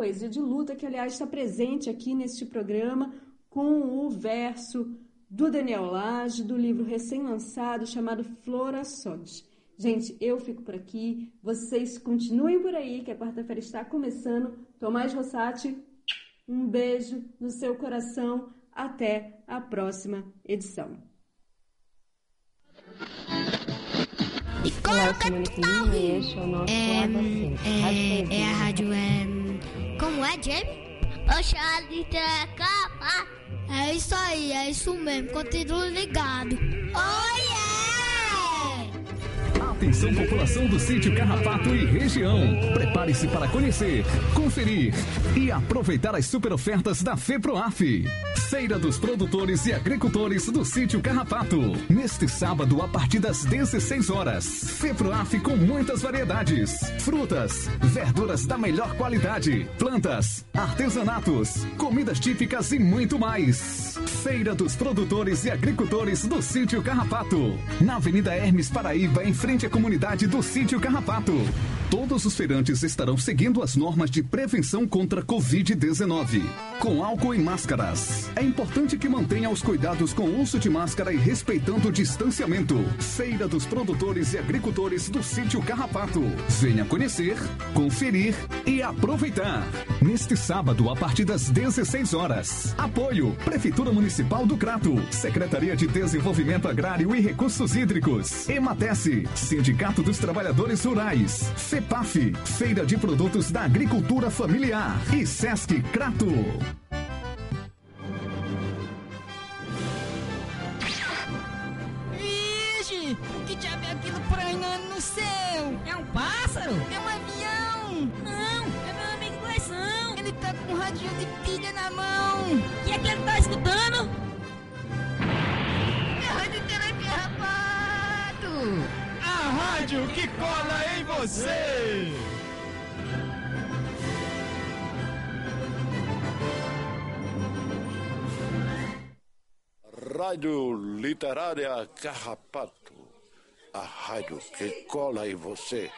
poesia de luta, que aliás está presente aqui neste programa com o verso do Daniel Lage, do livro recém-lançado chamado Florações. Gente, eu fico por aqui, vocês continuem por aí, que a quarta-feira está começando. Tomás Rossati, um beijo no seu coração. Até a próxima edição. Olá, eu sou Monique Lima e este é o nosso é, é, é a rádio. É, como é, Jamie? Oxalita capa. É isso aí, é isso mesmo. Continue ligado. Yeah! Atenção população do sítio Carrapato e região. Prepare-se para conhecer, conferir e aproveitar as super ofertas da FEPROAF. Feira dos Produtores e Agricultores do sítio Carrapato. Neste sábado, a partir das 16 horas. FEPROAF com muitas variedades. Frutas, verduras da melhor qualidade, plantas, artesanatos, comidas típicas e muito mais. Feira dos Produtores e Agricultores do sítio Carrapato. Na Avenida Hermes Paraíba, em frente comunidade do Sítio Carrapato. Todos os feirantes estarão seguindo as normas de prevenção contra Covid-19, com álcool e máscaras. É importante que mantenha os cuidados com o uso de máscara e respeitando o distanciamento. Feira dos Produtores e Agricultores do Sítio Carrapato. Venha conhecer, conferir e aproveitar. Neste sábado, a partir das 16 horas. Apoio: Prefeitura Municipal do Crato, Secretaria de Desenvolvimento Agrário e Recursos Hídricos, Ematece, Sindicato dos Trabalhadores Rurais, FEPAF, Feira de Produtos da Agricultura Familiar e Sesc Crato. Vixe, que diabo é aquilo prainando no céu? É um pássaro? É um avião? Não, é meu amigo Gleison. Ele tá com um radinho de pilha na mão. O que é que ele tá escutando? É rádio rádio que cola em você. Rádio Literária Carrapato, a rádio que cola em você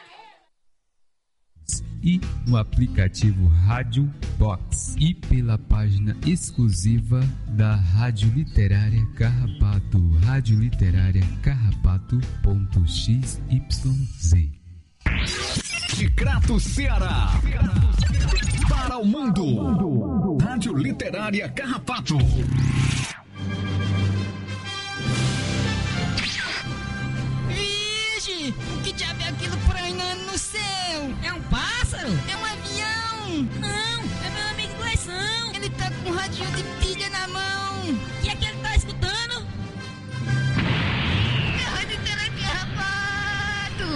e no aplicativo Rádio Box e pela página exclusiva da Rádio Literária Carrapato, Rádio Literária Carrapato.xyz. De Crato, Ceará. Para o mundo. Rádio Literária Carrapato. Vixe, que diabo é céu? É um pássaro? É um avião? Não, é meu amigo Gleison. Ele tá com um radinho de pilha na mão. O que é que ele tá escutando? É a Rádio Telecarrapato.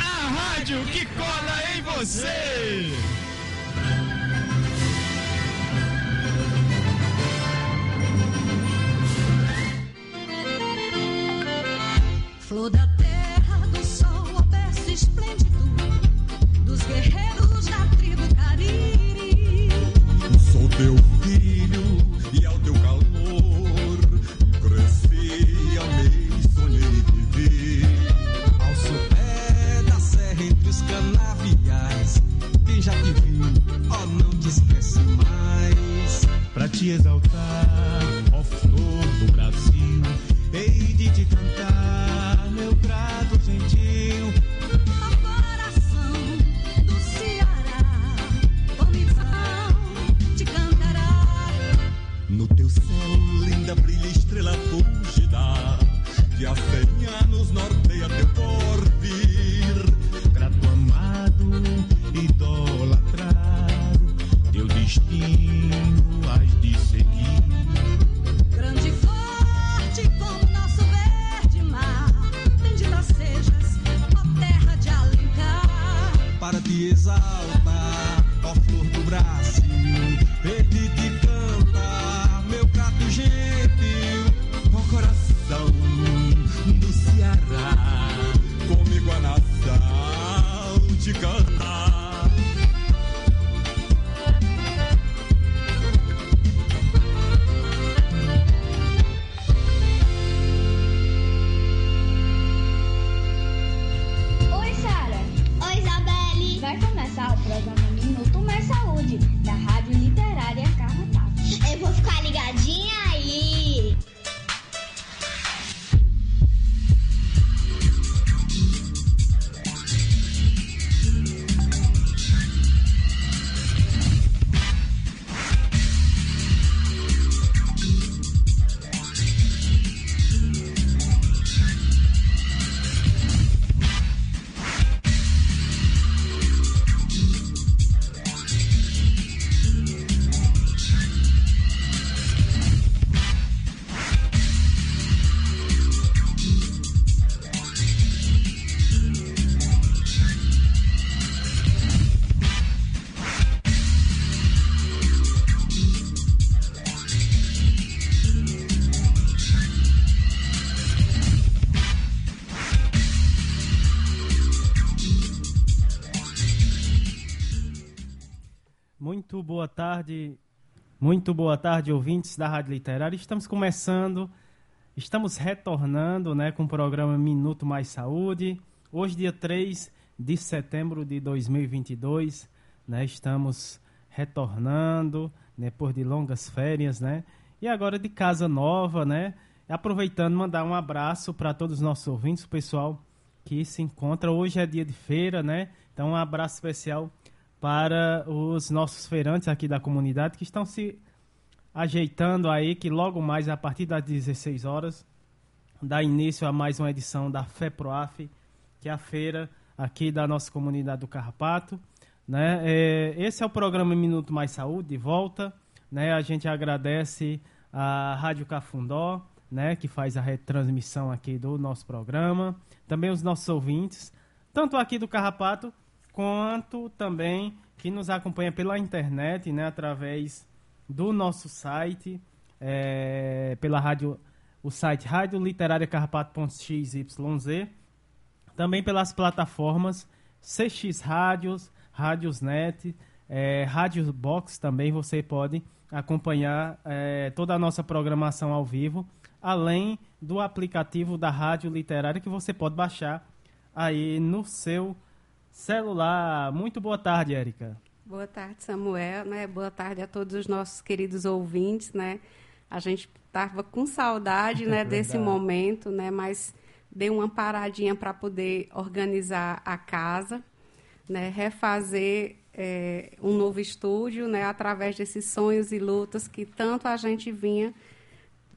A rádio que cola em você. Flor da terra, do sol, o berço esplêndido teu filho e ao teu calor cresci, amei, sonhei, vivi. Ao sopé da serra entre os canaviais, quem já te viu, oh, não te esquece mais. Pra te exaltar, ó flor do Brasil, hei de te cantar, meu prato Ainda brilha estrela fugida que há cem anos norteia teu porvir. Grato amado, idolatrado, teu destino has de seguir. Grande forte como nosso verde mar, bendita sejas, ó terra de Alencar. Para te exaltar, ó flor do Brasil, verde te canta, meu prato gênio. go. Muito boa tarde, ouvintes da Rádio Literária. Estamos começando, estamos retornando né, com o programa Minuto Mais Saúde. Hoje, dia 3 de setembro de 2022, né, estamos retornando depois de longas férias, né? E agora de casa nova, né? Aproveitando, mandar um abraço para todos os nossos ouvintes, o pessoal que se encontra. Hoje é dia de feira, né? Então, um abraço especial para os nossos feirantes aqui da comunidade que estão se ajeitando aí, que logo mais, a partir das 16 horas, dá início a mais uma edição da FEPROAF, que é a feira aqui da nossa comunidade do Carrapato. Né? É, esse é o programa Minuto Mais Saúde, de volta. Né? A gente agradece a Rádio Cafundó, né? que faz a retransmissão aqui do nosso programa. Também os nossos ouvintes, tanto aqui do Carrapato, quanto também que nos acompanha pela internet, né? através do nosso site, é, pela rádio, o site radioliterariacarrapato.xyz, também pelas plataformas CX Rádios, Rádios Net, é, Rádio Box também você pode acompanhar é, toda a nossa programação ao vivo, além do aplicativo da Rádio Literária que você pode baixar aí no seu celular. Muito boa tarde, Érica. Boa tarde, Samuel, né? Boa tarde a todos os nossos queridos ouvintes, né? A gente estava com saudade, né, desse momento, né? Mas deu uma paradinha para poder organizar a casa, né? Refazer é, um novo estúdio, né? Através desses sonhos e lutas que tanto a gente vinha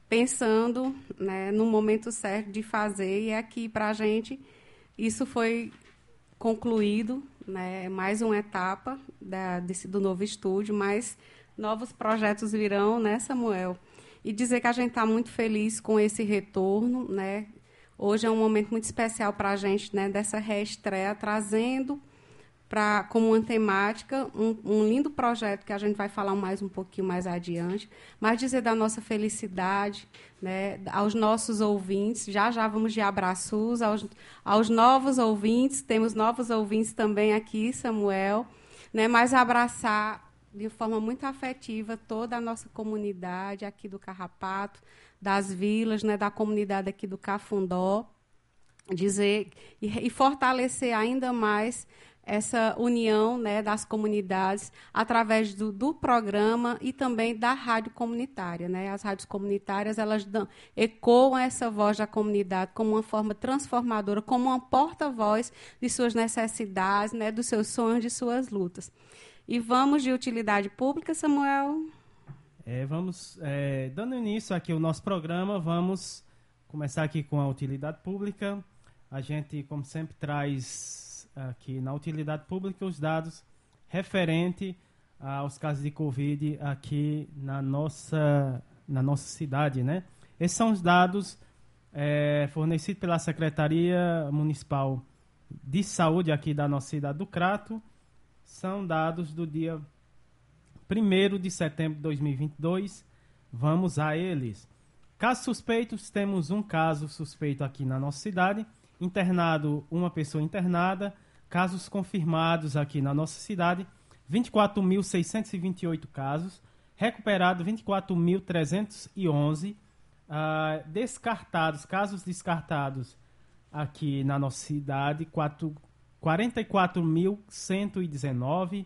pensando, né? No momento certo de fazer e aqui para a gente isso foi concluído, né, mais uma etapa da, desse, do novo estúdio, mas novos projetos virão, né, Samuel? E dizer que a gente está muito feliz com esse retorno, né? Hoje é um momento muito especial para a gente, né, dessa reestreia, trazendo para como uma temática, um, um, lindo projeto que a gente vai falar mais um pouquinho mais adiante, mas dizer da nossa felicidade, né, aos nossos ouvintes, já já vamos de abraços, aos, aos novos ouvintes, temos novos ouvintes também aqui, Samuel, né, mas abraçar de forma muito afetiva toda a nossa comunidade aqui do Carrapato, das vilas, né, da comunidade aqui do Cafundó, dizer e, e fortalecer ainda mais essa união né, das comunidades através do, do, programa e também da rádio comunitária. Né? As rádios comunitárias elas dão, ecoam essa voz da comunidade como uma forma transformadora, como uma porta-voz de suas necessidades, né, dos seus sonhos, de suas lutas. E vamos de utilidade pública, Samuel? É, vamos, é, dando início aqui ao nosso programa, vamos começar aqui com a utilidade pública. A gente, como sempre, traz aqui na utilidade pública os dados referente aos casos de Covid aqui na nossa, na nossa cidade, né? Esses são os dados é, fornecidos pela Secretaria Municipal de Saúde aqui da nossa cidade do Crato. São dados do dia 1 de setembro de 2022. Vamos a eles. Casos suspeitos, temos um caso suspeito aqui na nossa cidade. Internado, uma pessoa internada casos confirmados aqui na nossa cidade, 24.628 casos, recuperado 24.311, uh, ah, descartados, casos descartados aqui na nossa cidade, 44.119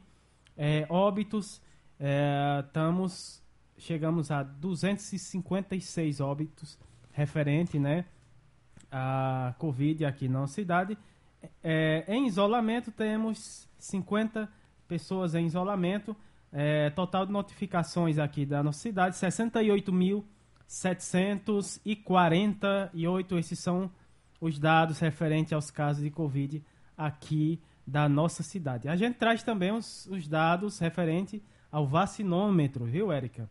é, óbitos, é, estamos, chegamos a 256 óbitos referente, né, a Covid aqui na nossa cidade, é, em isolamento, temos 50 pessoas em isolamento. É, total de notificações aqui da nossa cidade, 68.748. Esses são os dados referentes aos casos de Covid aqui da nossa cidade. A gente traz também os, os dados referentes ao vacinômetro, viu, Érica?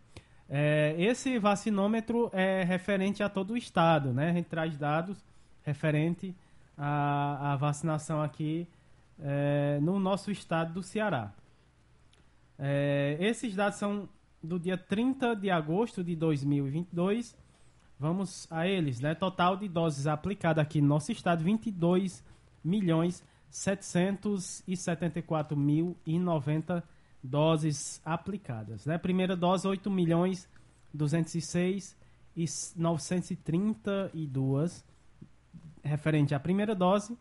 É, esse vacinômetro é referente a todo o estado, né? A gente traz dados referente a, a vacinação aqui é, no nosso estado do Ceará. É, esses dados são do dia 30 de agosto de 2022. Vamos a eles, né? Total de doses aplicadas aqui no nosso estado, 22 milhões 774 mil e 90 doses aplicadas. Né? Primeira dose, 8 milhões 206 e 932 referente à primeira dose.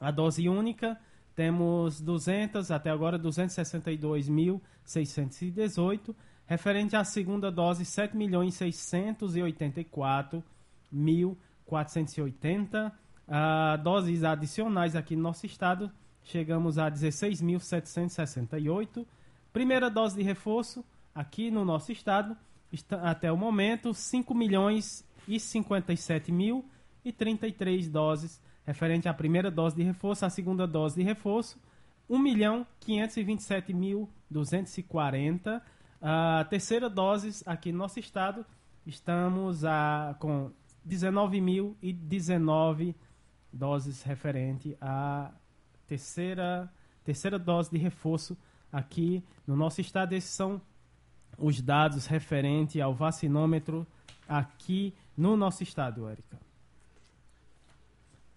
A dose única, temos 200, até agora 262.618. Referente à segunda dose, 7.684.480. Uh, doses adicionais aqui no nosso estado, chegamos a 16.768. Primeira dose de reforço aqui no nosso estado, está, até o momento, 5 milhões e 57 mil e 33 doses referente à primeira dose de reforço, a segunda dose de reforço, 1 milhão 527 mil 240. A terceira dose aqui no nosso estado, estamos a, com 19.019 doses referente à terceira, terceira dose de reforço aqui no nosso estado. Esses são os dados referente ao vacinômetro aqui no nosso estado, Érica.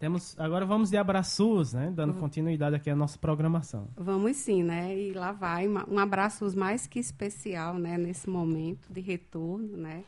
Temos, agora vamos de abraços, né? Dando continuidade aqui à nossa programação. Vamos sim, né? E lá vai um abraços mais que especial, né? Nesse momento de retorno, né?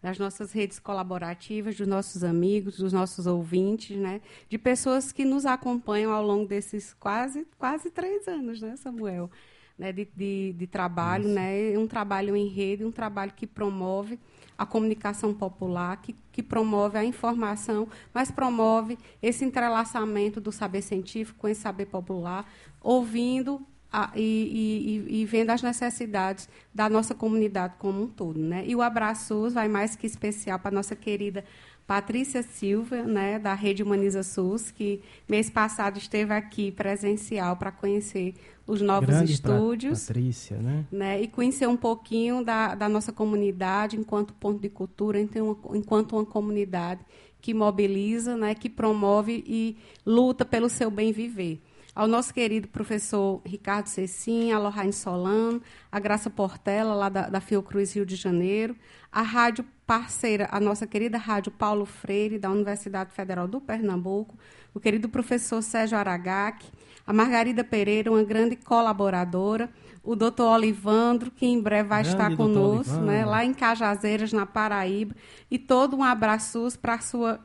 das nossas redes colaborativas, dos nossos amigos, dos nossos ouvintes, né? De pessoas que nos acompanham ao longo desses quase, quase três anos, né, Samuel? Né, de, de, de trabalho, Isso. né? Um trabalho em rede, um trabalho que promove a comunicação popular, que, que promove a informação, mas promove esse entrelaçamento do saber científico com esse saber popular, ouvindo a, e, e, e, vendo as necessidades da nossa comunidade como um todo. Né? E o abraço vai mais que especial para a nossa querida Patrícia Silva, né, da Rede Humaniza SUS, que mês passado esteve aqui presencial para conhecer os novos Grande estúdios. Patrícia, né? né? E conhecer um pouquinho da, da nossa comunidade enquanto ponto de cultura, enquanto uma comunidade que mobiliza, né, que promove e luta pelo seu bem viver ao nosso querido professor Ricardo Cecim, a Lohane Solano, a Graça Portela, lá da, da Fiocruz Rio de Janeiro, a rádio parceira, a nossa querida rádio Paulo Freire, da Universidade Federal do Pernambuco, o querido professor Sérgio Aragac, a Margarida Pereira, uma grande colaboradora, o doutor Olivandro, que em breve vai grande estar conosco, né, lá em Cajazeiras, na Paraíba, e todo um abraço para a sua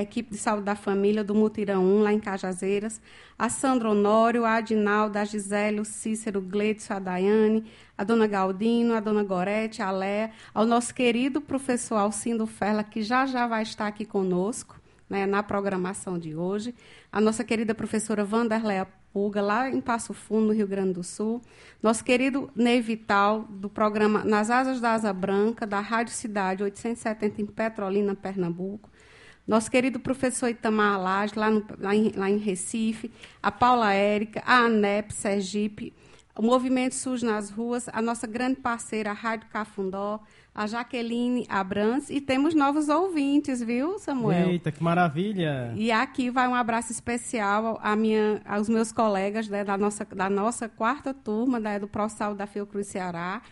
equipe de saúde da família do Mutirão 1, lá em Cajazeiras, a Sandra Honório, a Adinalda, a Gisele, o Cícero, o Gleidson, a Daiane, a dona Galdino, a dona Gorete, a Léa, ao nosso querido professor Alcindo Ferla, que já já vai estar aqui conosco, né, na programação de hoje, a nossa querida professora Vanderleia Puga, lá em Passo Fundo, no Rio Grande do Sul, nosso querido Ney Vital, do programa Nas Asas da Asa Branca, da Rádio Cidade 870 em Petrolina, Pernambuco, nosso querido professor Itamar Lage, lá, no, lá, em, lá em Recife, a Paula Érica, a ANEP Sergipe, o Movimento SUS nas Ruas, a nossa grande parceira, a Rádio Cafundó, a Jaqueline Abrans, e temos novos ouvintes, viu, Samuel? Eita, que maravilha! E aqui vai um abraço especial a minha, aos meus colegas né, da, nossa, da nossa quarta turma né, do ProSal da Fiocruz Ceará,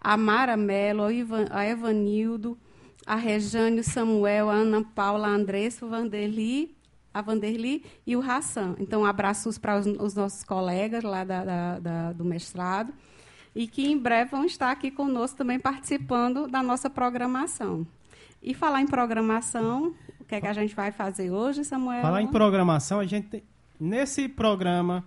a Mara Mello, a Evanildo, a Rejane, o Samuel, a Ana Paula, a Andressa, o Vanderli, a Vanderli e o Hassan. Então, abraços para os, os, nossos colegas lá da, da, da, do mestrado e que em breve vão estar aqui conosco também participando da nossa programação. E falar em programação, o que é que a gente vai fazer hoje, Samuel? Falar em programação, a gente nesse programa,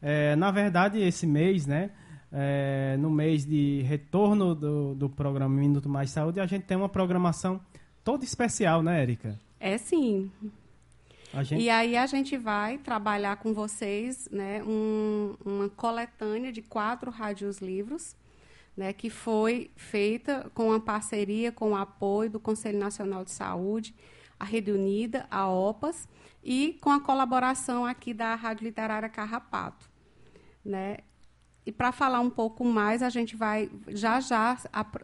é, na verdade, esse mês, né? É, no mês de retorno do, do programa Minuto Mais Saúde, a gente tem uma programação toda especial, né, Érica? É sim. Gente... E aí a gente vai trabalhar com vocês né, um, uma coletânea de quatro rádios livros, né, que foi feita com a parceria, com o apoio do Conselho Nacional de Saúde, a Rede Unida, a OPAS, e com a colaboração aqui da Rádio Literária Carrapato. Né? E para falar um pouco mais, a gente vai já já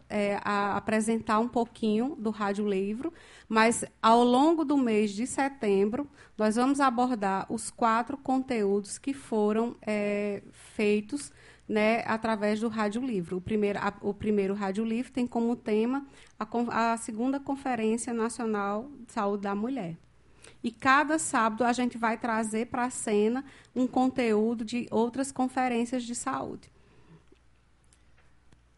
é, a, apresentar um pouquinho do Rádio Livro, mas ao longo do mês de setembro, nós vamos abordar os quatro conteúdos que foram é, feitos né, através do Rádio Livro. O primeiro, a, o primeiro Rádio Livro tem como tema a, a segunda Conferência Nacional de Saúde da Mulher. E cada sábado a gente vai trazer para a cena um conteúdo de outras conferências de saúde.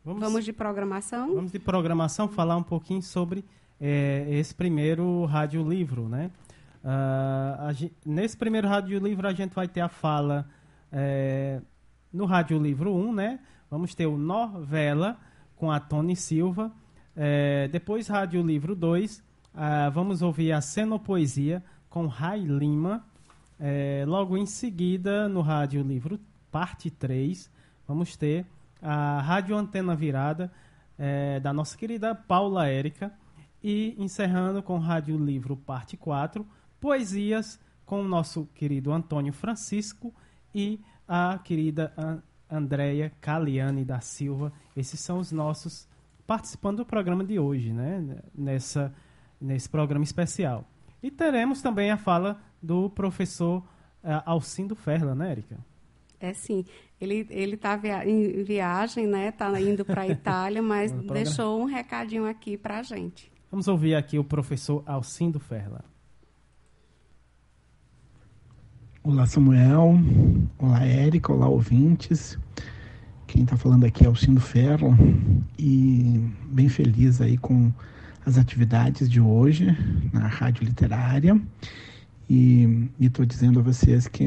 Vamos, vamos de programação? Vamos de programação, falar um pouquinho sobre é, esse primeiro rádio livro, né? Uh, nesse primeiro rádio livro a gente vai ter a fala é, no rádio livro 1, né? Vamos ter o Novela com a Tony Silva. É, depois rádio livro 2, uh, ah, vamos ouvir a Cenopoesia com Rai Lima. É, logo em seguida, no rádio livro parte 3, vamos ter a Rádio Antena Virada é, da nossa querida Paula Érica. E encerrando com Rádio Livro Parte 4, Poesias com o nosso querido Antônio Francisco e a querida An Andréia Caliane da Silva. Esses são os nossos participando do programa de hoje, né? Nessa, nesse programa especial. E teremos também a fala do professor uh, Alcindo Ferla, né, Érica? É sim. Ele ele está em viagem, né? Está indo para a Itália, mas deixou um recadinho aqui para a gente. Vamos ouvir aqui o professor Alcindo Ferla. Olá, Samuel. Olá, Érica. Olá, ouvintes. Quem está falando aqui é Alcindo Ferla e bem feliz aí com as atividades de hoje na Rádio Literária. E estou dizendo a vocês que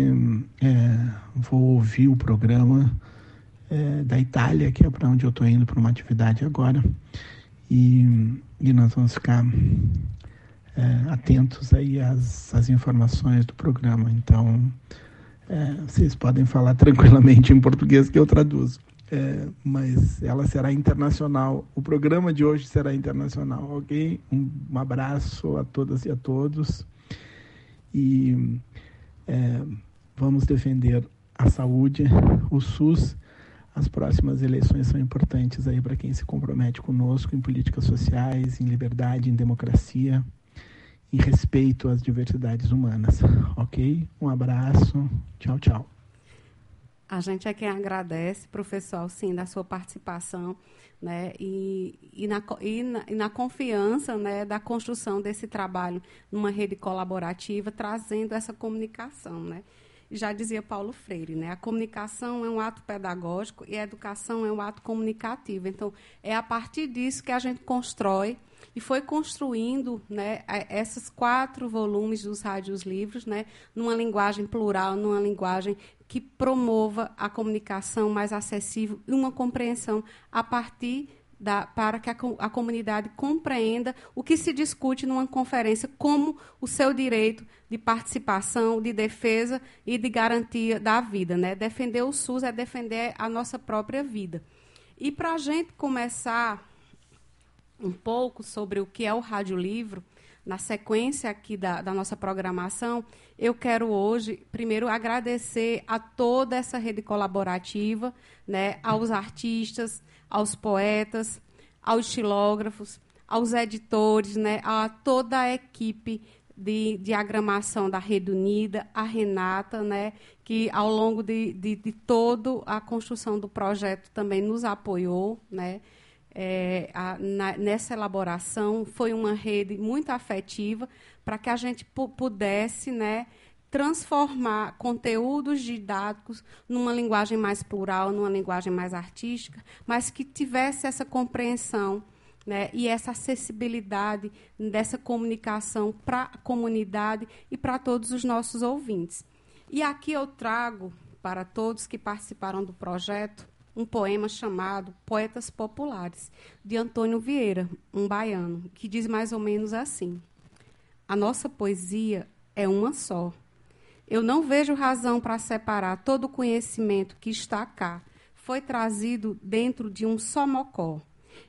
é, vou ouvir o programa é, da Itália, que é para onde eu estou indo para uma atividade agora. E, e nós vamos ficar é, atentos aí às, às informações do programa. Então, é, vocês podem falar tranquilamente em português que eu traduzo. É, mas ela será internacional. O programa de hoje será internacional, ok? Um, um abraço a todas e a todos e é, vamos defender a saúde, o SUS. As próximas eleições são importantes aí para quem se compromete conosco em políticas sociais, em liberdade, em democracia, em respeito às diversidades humanas. Ok? Um abraço. Tchau, tchau. A gente é quem agradece, professor, sim, da sua participação né, e, e, na, e, na, e na confiança né, da construção desse trabalho numa rede colaborativa, trazendo essa comunicação. Né? Já dizia Paulo Freire, né, a comunicação é um ato pedagógico e a educação é um ato comunicativo. Então, é a partir disso que a gente constrói e foi construindo né, esses quatro volumes dos rádios livros, né, numa linguagem plural, numa linguagem que promova a comunicação mais acessível e uma compreensão a partir da, para que a, a, comunidade compreenda o que se discute numa conferência como o seu direito de participação, de defesa e de garantia da vida. Né? Defender o SUS é defender a nossa própria vida. E para a gente começar um pouco sobre o que é o Rádio Livro, na sequência aqui da, da, nossa programação, eu quero hoje, primeiro, agradecer a toda essa rede colaborativa, né, aos artistas, aos poetas, aos estilógrafos, aos editores, né, a toda a equipe de diagramação da Rede Unida, a Renata, né, que ao longo de, de, de toda a construção do projeto também nos apoiou, né, é, a, na, nessa elaboração foi uma rede muito afetiva para que a gente pudesse né, transformar conteúdos didáticos numa linguagem mais plural, numa linguagem mais artística, mas que tivesse essa compreensão né, e essa acessibilidade dessa comunicação para a comunidade e para todos os nossos ouvintes. E aqui eu trago para todos que participaram do projeto um poema chamado Poetas Populares, de Antônio Vieira, um baiano, que diz mais ou menos assim: A nossa poesia é uma só. Eu não vejo razão para separar todo o conhecimento que está cá. Foi trazido dentro de um só mocó.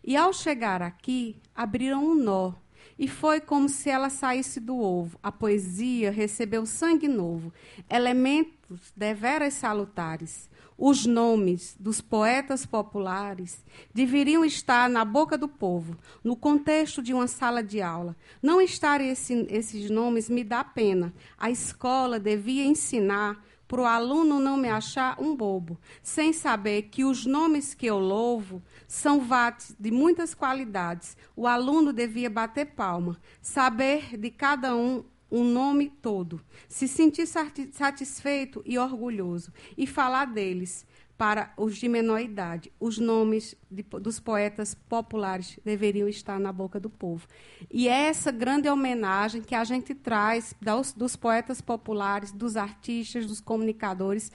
E ao chegar aqui, abriram um nó. E foi como se ela saísse do ovo. A poesia recebeu sangue novo, elementos deveras salutares os nomes dos poetas populares deveriam estar na boca do povo, no contexto de uma sala de aula. Não estar esse, esses nomes me dá pena. A escola devia ensinar para o aluno não me achar um bobo, sem saber que os nomes que eu louvo são vates de muitas qualidades. O aluno devia bater palma, saber de cada um um nome todo, se sentir satisfeito e orgulhoso e falar deles para os de menor idade. Os nomes de, dos poetas populares deveriam estar na boca do povo. E é essa grande homenagem que a gente traz dos, dos poetas populares, dos artistas, dos comunicadores,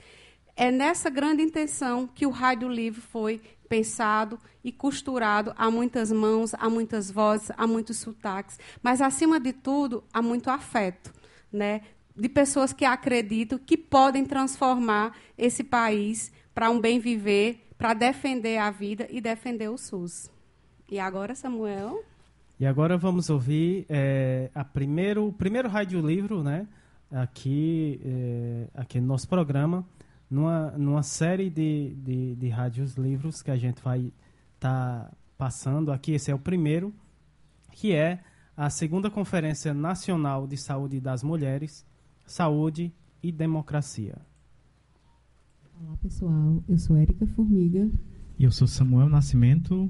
é nessa grande intenção que o Rádio Livre foi pensado e costurado a muitas mãos, a muitas vozes, a muitos sotaques, mas acima de tudo, a muito afeto, né? De pessoas que acreditam que podem transformar esse país para um bem viver, para defender a vida e defender o SUS. E agora, Samuel? E agora vamos ouvir é, a primeiro, o primeiro rádio livro, né? Aqui, é, aqui no nosso programa, numa, numa série de, de, de rádios livros que a gente vai estar tá passando aqui. Esse é o primeiro, que é a segunda Conferência Nacional de Saúde das Mulheres, Saúde e Democracia. Olá pessoal, eu sou Érica Formiga. E eu sou Samuel Nascimento.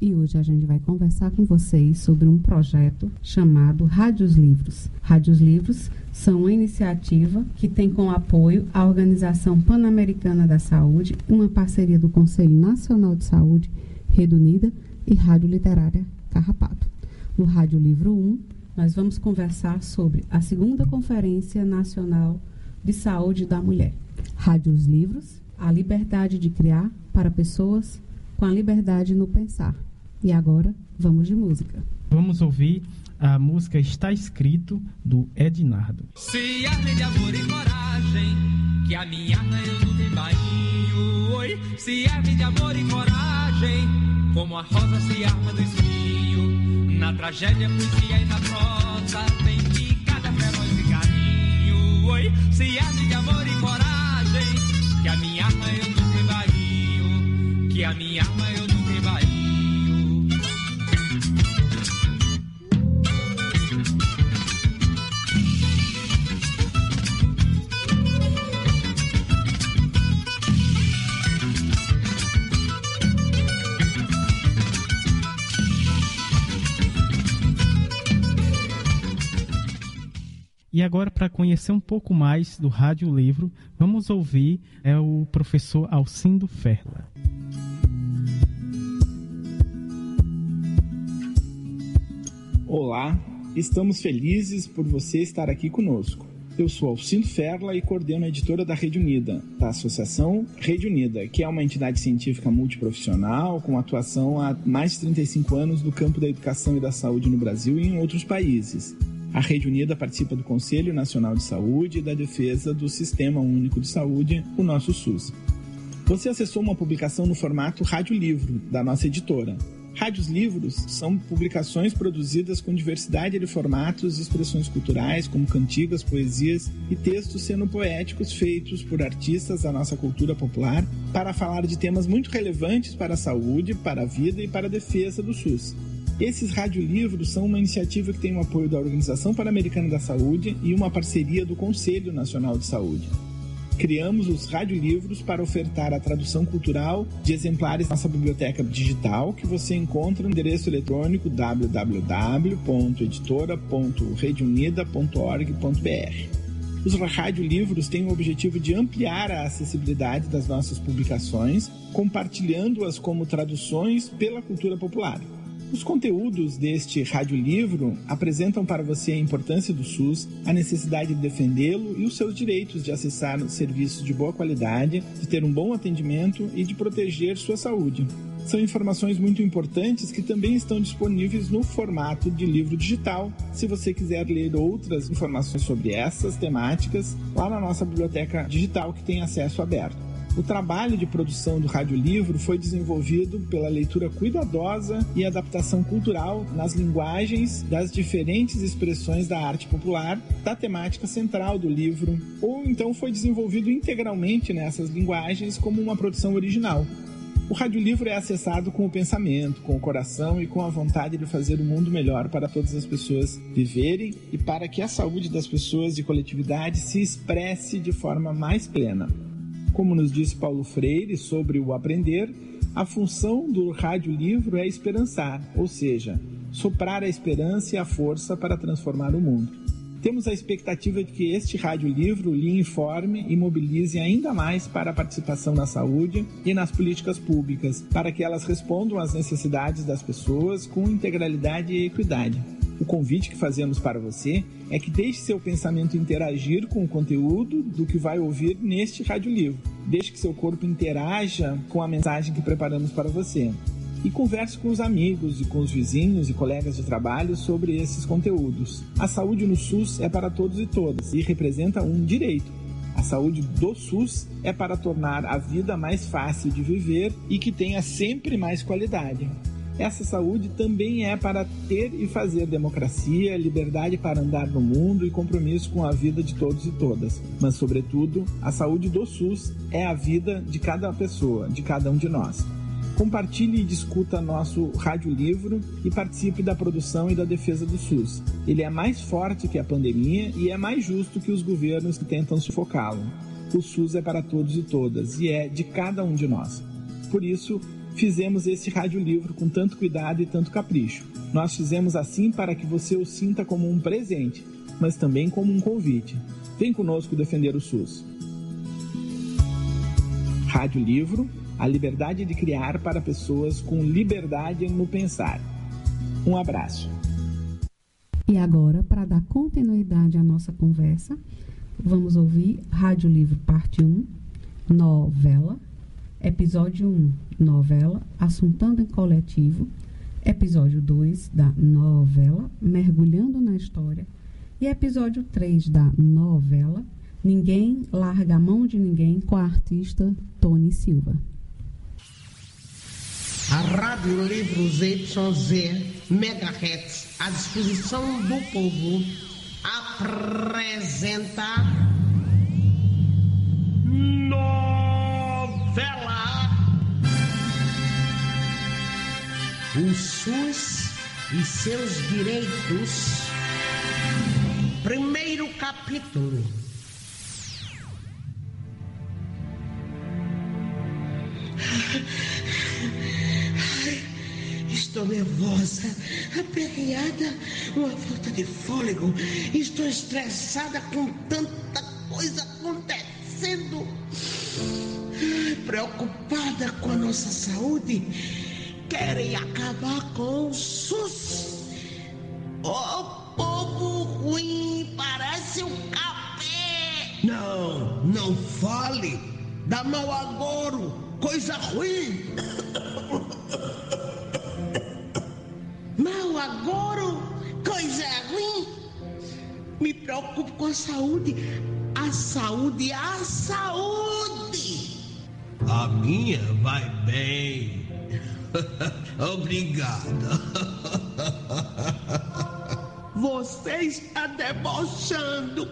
E hoje a gente vai conversar com vocês sobre um projeto chamado Rádios Livros. Rádios Livros são uma iniciativa que tem como apoio a Organização Pan-Americana da Saúde, uma parceria do Conselho Nacional de Saúde, Rede Unida e Rádio Literária Carrapato. No Rádio Livro 1, nós vamos conversar sobre a segunda Conferência Nacional de Saúde da Mulher. Rádios Livros, a liberdade de criar para pessoas com a liberdade no pensar. E agora, vamos de música. Vamos ouvir a música Está Escrito, do Ednardo. Se arme de amor e coragem, que a minha arma eu não tenho bainho. Oi, se arme de amor e coragem, como a rosa se arma do espinho. Na tragédia, poesia e na prosa, tem que cada feroz e carinho. Oi, se arme de amor e coragem, que a minha arma eu não tenho bainho. Que a minha eu E agora, para conhecer um pouco mais do Rádio Livro, vamos ouvir é o professor Alcindo Ferla. Olá, estamos felizes por você estar aqui conosco. Eu sou Alcindo Ferla e coordeno a editora da Rede Unida, da Associação Rede Unida, que é uma entidade científica multiprofissional com atuação há mais de 35 anos no campo da educação e da saúde no Brasil e em outros países. A Rede Unida participa do Conselho Nacional de Saúde e da defesa do Sistema Único de Saúde, o nosso SUS. Você acessou uma publicação no formato Rádio Livro, da nossa editora. Rádios Livros são publicações produzidas com diversidade de formatos e expressões culturais, como cantigas, poesias e textos sendo poéticos feitos por artistas da nossa cultura popular para falar de temas muito relevantes para a saúde, para a vida e para a defesa do SUS. Esses radiolivros são uma iniciativa que tem o apoio da Organização Pan-Americana da Saúde e uma parceria do Conselho Nacional de Saúde. Criamos os radiolivros para ofertar a tradução cultural de exemplares da nossa biblioteca digital, que você encontra no endereço eletrônico www.editora.redeunida.org.br. Os radiolivros têm o objetivo de ampliar a acessibilidade das nossas publicações, compartilhando-as como traduções pela cultura popular. Os conteúdos deste radiolivro apresentam para você a importância do SUS, a necessidade de defendê-lo e os seus direitos de acessar serviços de boa qualidade, de ter um bom atendimento e de proteger sua saúde. São informações muito importantes que também estão disponíveis no formato de livro digital, se você quiser ler outras informações sobre essas temáticas lá na nossa biblioteca digital que tem acesso aberto. O trabalho de produção do radiolivro foi desenvolvido pela leitura cuidadosa e adaptação cultural nas linguagens das diferentes expressões da arte popular, da temática central do livro, ou então foi desenvolvido integralmente nessas linguagens como uma produção original. O radiolivro é acessado com o pensamento, com o coração e com a vontade de fazer o mundo melhor para todas as pessoas viverem e para que a saúde das pessoas e coletividade se expresse de forma mais plena. Como nos disse Paulo Freire sobre o aprender, a função do rádio-livro é esperançar, ou seja, soprar a esperança e a força para transformar o mundo. Temos a expectativa de que este rádio livro lhe informe e mobilize ainda mais para a participação na saúde e nas políticas públicas, para que elas respondam às necessidades das pessoas com integralidade e equidade. O convite que fazemos para você é que deixe seu pensamento interagir com o conteúdo do que vai ouvir neste rádio livro. Deixe que seu corpo interaja com a mensagem que preparamos para você e converse com os amigos e com os vizinhos e colegas de trabalho sobre esses conteúdos. A saúde no SUS é para todos e todas e representa um direito. A saúde do SUS é para tornar a vida mais fácil de viver e que tenha sempre mais qualidade. Essa saúde também é para ter e fazer democracia, liberdade para andar no mundo e compromisso com a vida de todos e todas. Mas, sobretudo, a saúde do SUS é a vida de cada pessoa, de cada um de nós. Compartilhe e discuta nosso rádio livro e participe da produção e da defesa do SUS. Ele é mais forte que a pandemia e é mais justo que os governos que tentam sufocá-lo. O SUS é para todos e todas e é de cada um de nós. Por isso, fizemos esse rádio livro com tanto cuidado e tanto capricho. Nós fizemos assim para que você o sinta como um presente, mas também como um convite. Vem conosco defender o SUS. Rádio Livro a liberdade de criar para pessoas com liberdade no pensar. Um abraço. E agora, para dar continuidade à nossa conversa, vamos ouvir Rádio Livro Parte 1, Novela, Episódio 1, Novela, Assuntando em Coletivo, Episódio 2 da novela, Mergulhando na História, e Episódio 3 da novela, Ninguém Larga a Mão de Ninguém, com a artista Tony Silva. A Rádio Livros YZ Megahertz, à disposição do povo, apresenta O SUS e seus direitos. Primeiro capítulo. Estou nervosa, aperreada, uma falta de fôlego. Estou estressada com tanta coisa acontecendo. Preocupada com a nossa saúde. Querem acabar com o SUS. O povo ruim parece um capé. Não, não fale. Dá mau agouro, coisa ruim. Mal agora, coisa ruim. Me preocupo com a saúde. A saúde, a saúde. A minha vai bem. Obrigada. Você está debochando.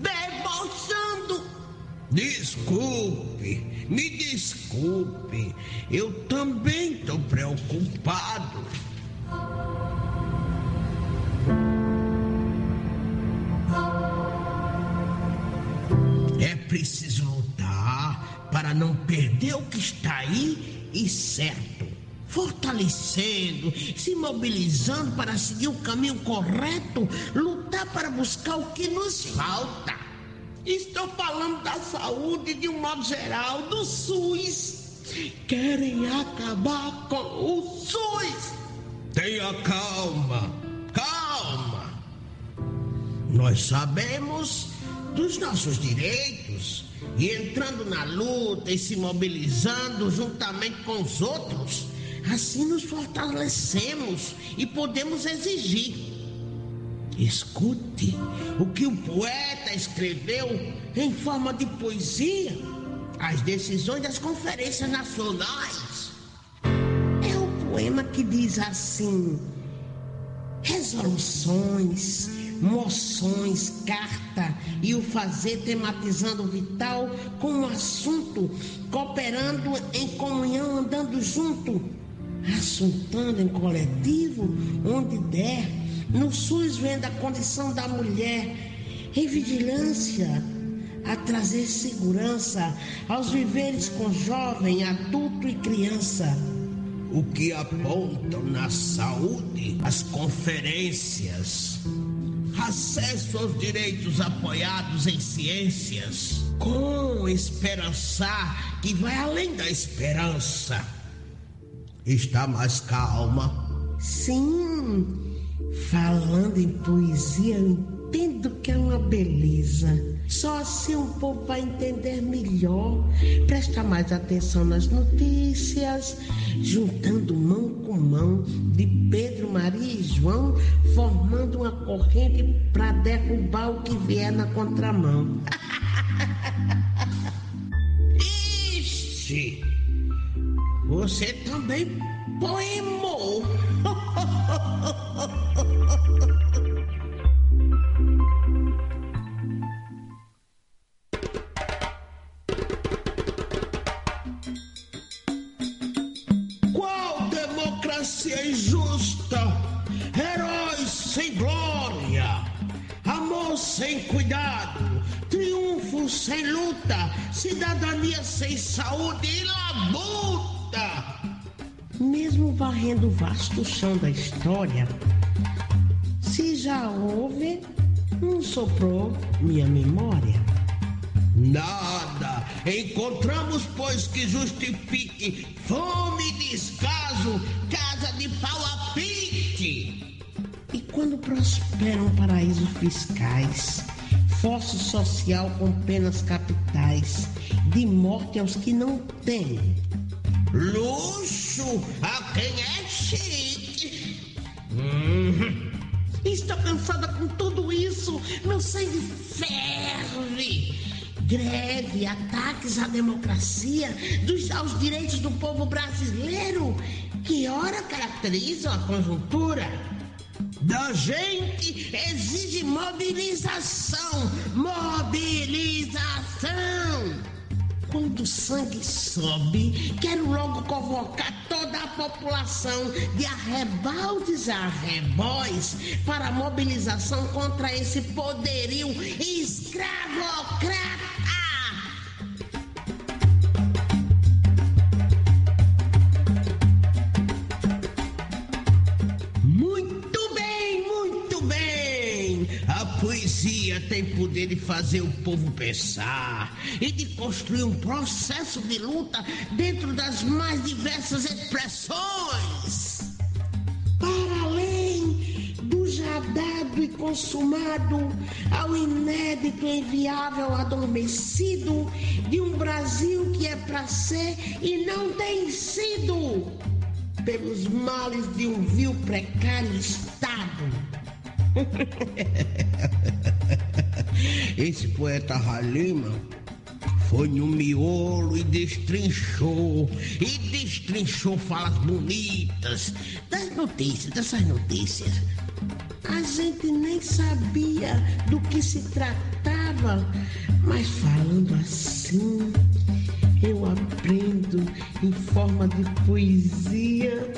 Debochando. Desculpe, me desculpe. Eu também estou preocupado. É preciso lutar para não perder o que está aí e certo. Fortalecendo, se mobilizando para seguir o caminho correto, lutar para buscar o que nos falta. Estou falando da saúde de um modo geral, do SUS. Querem acabar com o SUS. Tenha calma, calma. Nós sabemos dos nossos direitos e entrando na luta e se mobilizando juntamente com os outros, assim nos fortalecemos e podemos exigir. Escute o que o poeta escreveu em forma de poesia, as decisões das conferências nacionais. É o poema que diz assim: resoluções, moções, carta e o fazer tematizando o vital com o assunto, cooperando em comunhão, andando junto, assuntando em coletivo, onde der, no SUS vendo a condição da mulher, em vigilância, a trazer segurança aos viveres com jovem, adulto e criança o que apontam na saúde as conferências. acesso aos direitos apoiados em ciências, com esperançar que vai além da esperança. Está mais calma? Sim, falando em poesia, eu entendo que é uma beleza. Só assim o povo vai entender melhor, presta mais atenção nas notícias, juntando mão com mão de Pedro, Maria e João, formando uma corrente para derrubar o que vier na contramão. Ixi! Você também poemou! Qual democracia injusta? Heróis sem glória, amor sem cuidado, triunfo sem luta, cidadania sem saúde e labuta. Mesmo varrendo o vasto chão da história, se já houve, não soprou minha memória. Nada encontramos, pois, que justifique fome, descaso, casa de pau a pique. E quando prosperam paraísos fiscais, fosso social com penas capitais, de morte aos que não têm, luxo a quem é chique. Uhum. Estou cansada com tudo isso, meu sangue ferve. Greve, ataques à democracia, dos, aos direitos do povo brasileiro, que ora caracterizam a conjuntura. Da gente exige mobilização, mobilização. Quando o sangue sobe, quero logo convocar toda a população de arrebaldes a arrebóis para mobilização contra esse poderio escravocrata. Tem poder de fazer o povo pensar e de construir um processo de luta dentro das mais diversas expressões. Para além do já dado e consumado, ao inédito enviável adormecido de um Brasil que é para ser e não tem sido pelos males de um vil precário Estado. Esse poeta Halima foi no miolo e destrinchou, e destrinchou falas bonitas das notícias, dessas notícias. A gente nem sabia do que se tratava, mas falando assim, eu aprendo em forma de poesia.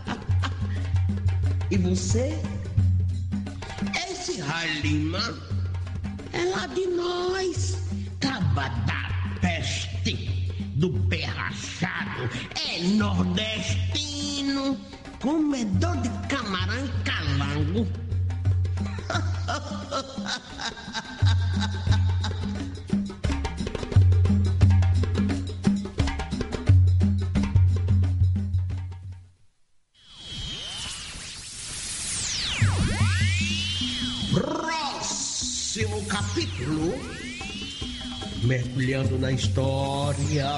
e você? Esse Halima é lá de nós, caba da peste, do pé rachado, é nordestino, comedor de camarão calango. capítulo, mergulhando na história,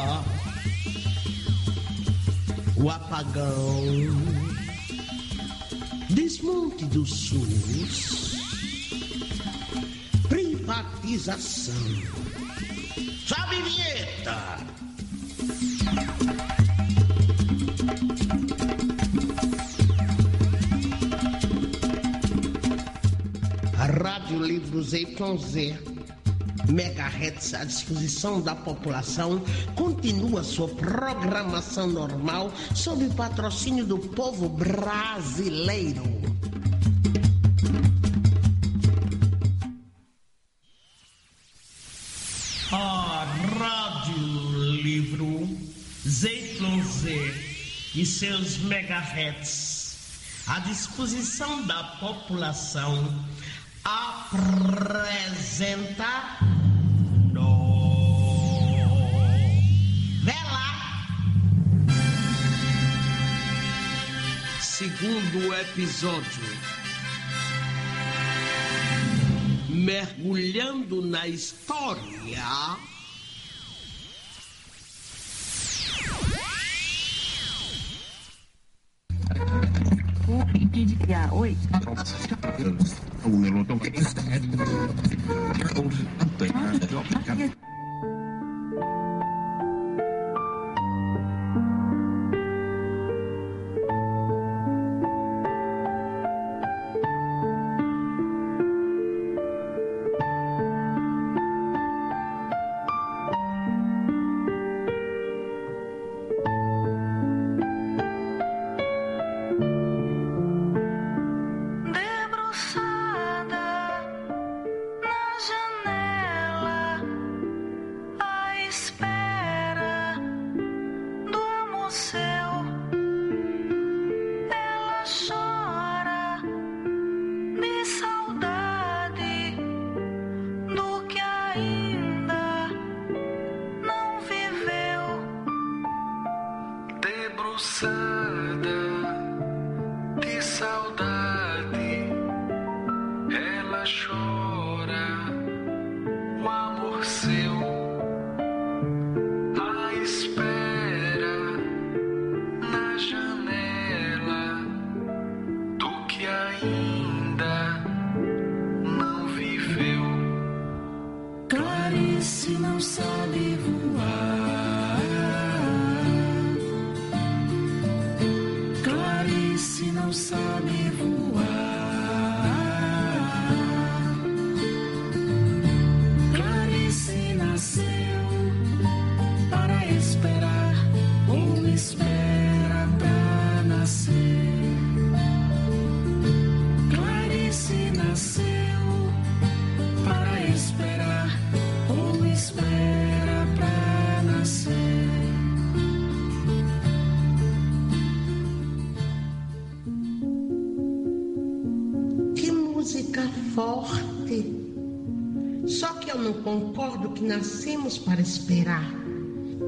o apagão, desmonte do SUS, privatização. Sobe vinheta! A Rádio Livros YZ, megahertz à disposição da população, continua sua programação normal sob patrocínio do povo brasileiro. A Rádio Livro ZYZ e seus megahertz à disposição da população apresenta Vela. Segundo episódio. Mergulhando na história. Oi. Debruçada que nascemos para esperar.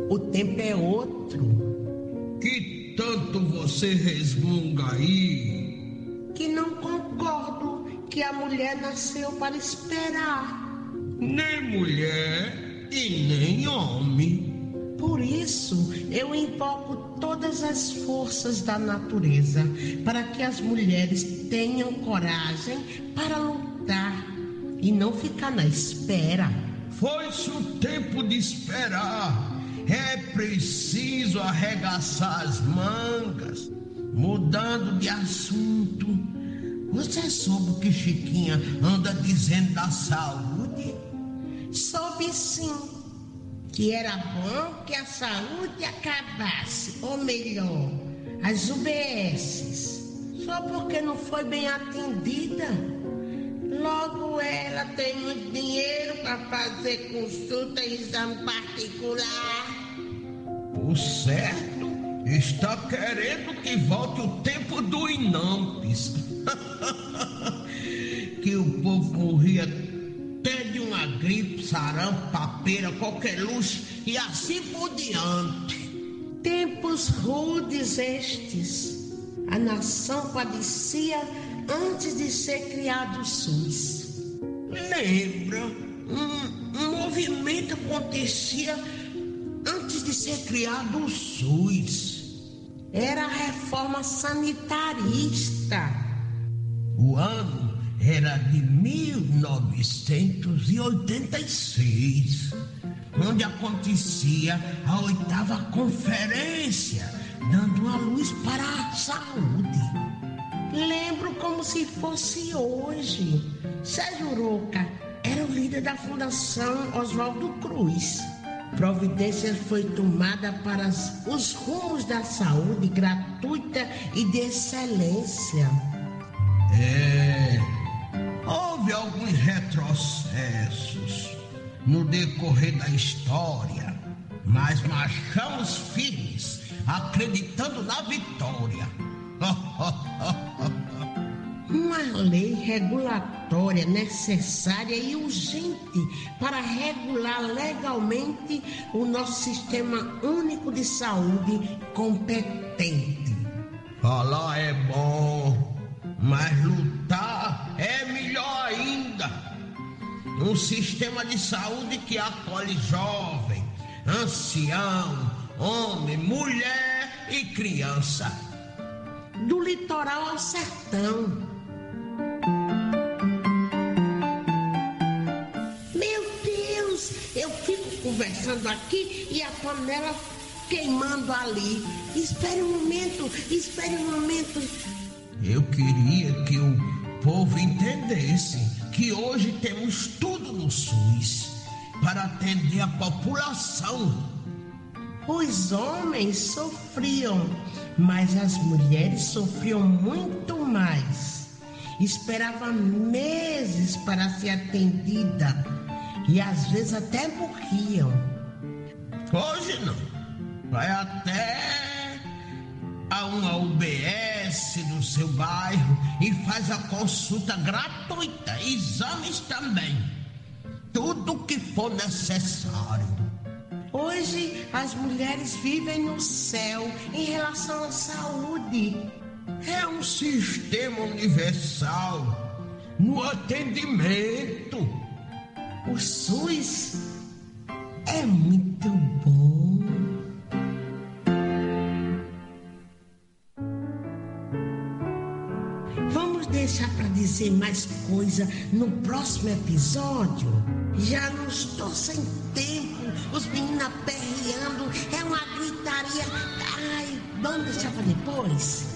O tempo é outro. Que tanto você resmunga aí? Que não concordo que a mulher nasceu para esperar. Nem mulher e nem homem. Por isso, eu invoco todas as forças da natureza para que as mulheres tenham coragem para lutar e não ficar na espera. Foi-se o tempo de esperar. É preciso arregaçar as mangas. Mudando de assunto. Você soube o que Chiquinha anda dizendo da saúde? Soube sim que era bom que a saúde acabasse, ou melhor, as UBSs, só porque não foi bem atendida. Logo ela tem muito dinheiro para fazer consulta e exame particular. O certo está querendo que volte o tempo do Inampes. que o povo morria até de uma gripe, sarampo, papeira, qualquer luxo e assim por diante. Tempos rudes estes. A nação padecia antes de ser criado o SUS. Lembra? Um, um movimento acontecia antes de ser criado o SUS. Era a reforma sanitarista. O ano era de 1986, onde acontecia a oitava conferência, dando a luz para a saúde. Lembro como se fosse hoje. Sérgio Roca era o líder da Fundação Oswaldo Cruz. Providência foi tomada para os rumos da saúde gratuita e de excelência. É, houve alguns retrocessos no decorrer da história, mas marchamos firmes, acreditando na vitória. Uma lei regulatória necessária e urgente para regular legalmente o nosso sistema único de saúde competente. Falar é bom, mas lutar é melhor ainda. Um sistema de saúde que acolhe jovem, ancião, homem, mulher e criança. Do litoral ao sertão. Meu Deus, eu fico conversando aqui e a panela queimando ali. Espere um momento, espere um momento. Eu queria que o povo entendesse que hoje temos tudo no SUS para atender a população. Os homens sofriam, mas as mulheres sofriam muito mais. Esperava meses para ser atendida e às vezes até morriam. Hoje não. Vai até a uma UBS do seu bairro e faz a consulta gratuita, exames também. Tudo que for necessário. Hoje as mulheres vivem no céu em relação à saúde. É um sistema universal no atendimento. O SUS é muito bom. Deixar para dizer mais coisa no próximo episódio? Já não estou sem tempo, os meninos aperreando, é uma gritaria. Ai, vamos deixar para depois?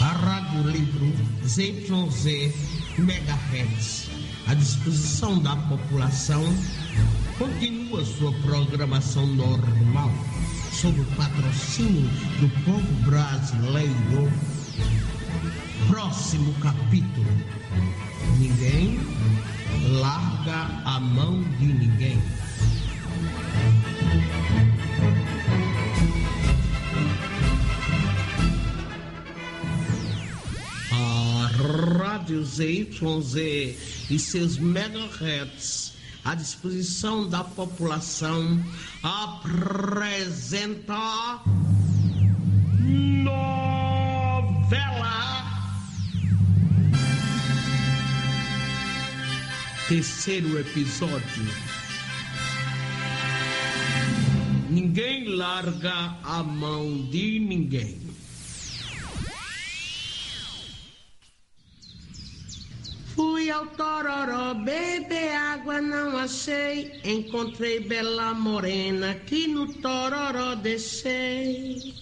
A Rádio Livro ZYZ MHz, à disposição da população, continua sua programação normal, sob o patrocínio do povo brasileiro. Próximo capítulo: Ninguém larga a mão de ninguém. Rádio ZYZ e seus megahertz à disposição da população apresenta novela. Terceiro episódio. Ninguém larga a mão de ninguém Fui ao Tororó beber água, não achei. Encontrei bela morena que no Tororó deixei.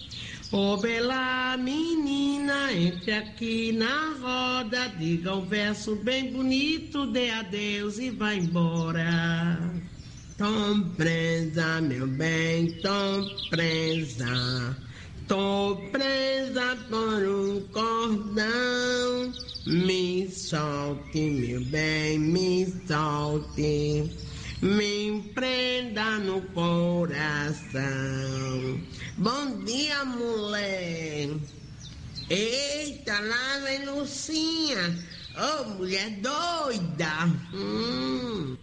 Ô bela menina, entre aqui na roda, diga um verso bem bonito, dê adeus e vá embora. Tom presa, meu bem, tom presa. Tô presa por um cordão. Me solte, meu bem, me solte. Me prenda no coração. Bom dia, mulher. Eita, lá vem Lucinha. Ô, oh, mulher doida. Hum.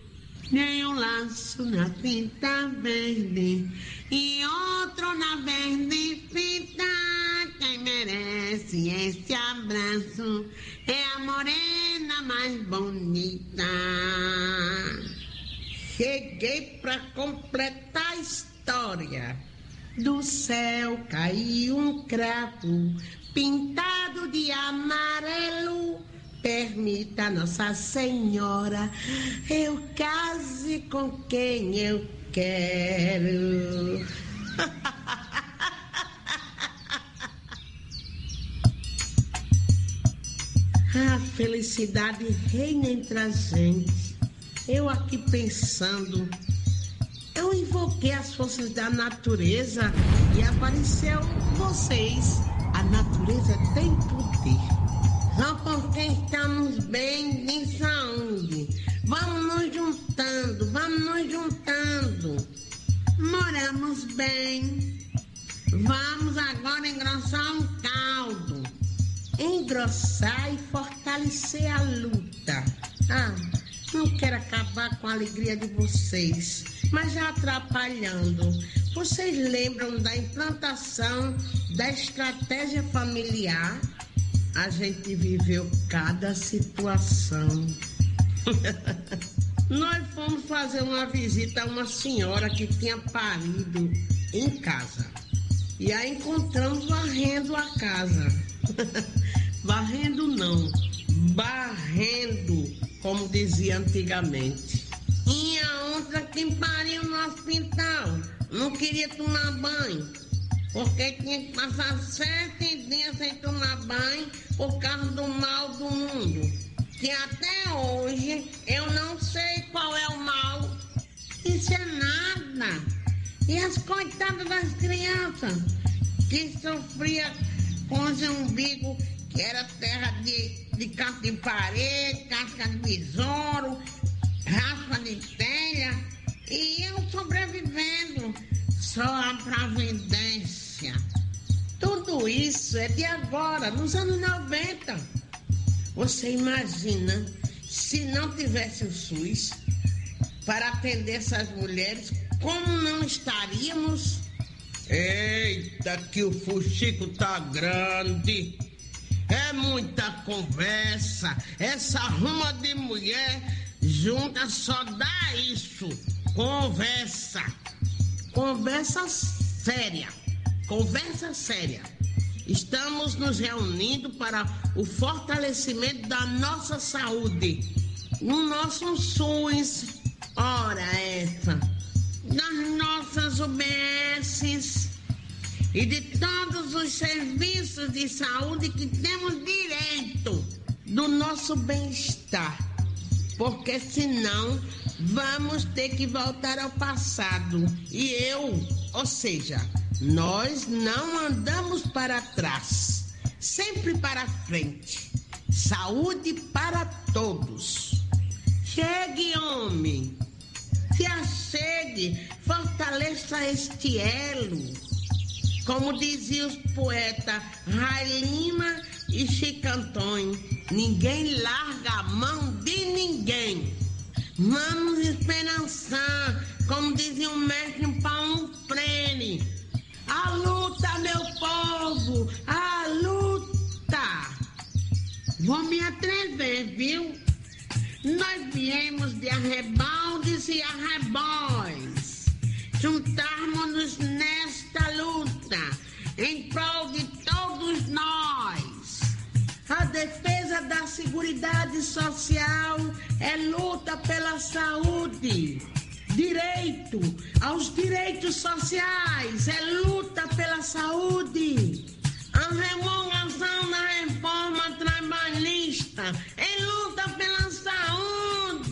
Nem um laço na fita verde e outro na verde fita. Quem merece esse abraço é a morena mais bonita. Cheguei pra completar a história. Do céu caiu um cravo pintado de amarelo. Permita, Nossa Senhora, eu case com quem eu quero. A felicidade reina entre a gente. Eu aqui pensando, eu invoquei as forças da natureza e apareceu vocês. A natureza tem poder. Rapaz, estamos bem de saúde. Vamos nos juntando, vamos nos juntando. Moramos bem. Vamos agora engrossar um caldo. Engrossar e fortalecer a luta. Ah, não quero acabar com a alegria de vocês, mas já atrapalhando. Vocês lembram da implantação da estratégia familiar? A gente viveu cada situação. Nós fomos fazer uma visita a uma senhora que tinha parido em casa. E a encontramos varrendo a casa. varrendo não, barrendo, como dizia antigamente. E a outra que pariu no hospital não queria tomar banho, porque tinha que passar sete dias sem tomar banho por causa do mal do mundo. Que até hoje eu não sei qual é o mal. Isso é nada. E as coitadas das crianças que sofriam os umbigo, que era terra de, de casca de parede, casca de besouro, raspa de telha, e eu sobrevivendo. Só a providência. Tudo isso é de agora, nos anos 90. Você imagina se não tivesse o SUS para atender essas mulheres, como não estaríamos? Eita, que o fuxico tá grande. É muita conversa. Essa ruma de mulher junta só dá isso. Conversa. Conversa séria. Conversa séria. Estamos nos reunindo para o fortalecimento da nossa saúde. No nosso SUS. Ora essa das nossas UBSs e de todos os serviços de saúde que temos direito do nosso bem-estar. Porque senão vamos ter que voltar ao passado. E eu, ou seja, nós não andamos para trás, sempre para frente. Saúde para todos. Chegue, homem se achegue, fortaleça este elo. Como diziam os poetas Railima e Chicantões, ninguém larga a mão de ninguém. Vamos esperançar, como dizia o mestre Paulo Freire. A luta, meu povo, a luta. Vou me atrever, viu? Nós viemos de arrebaldes e arrebóis, juntarmos-nos nesta luta em prol de todos nós. A defesa da Seguridade Social é luta pela saúde. Direito aos direitos sociais é luta pela saúde. A remuneração da reforma trabalhista é luta pela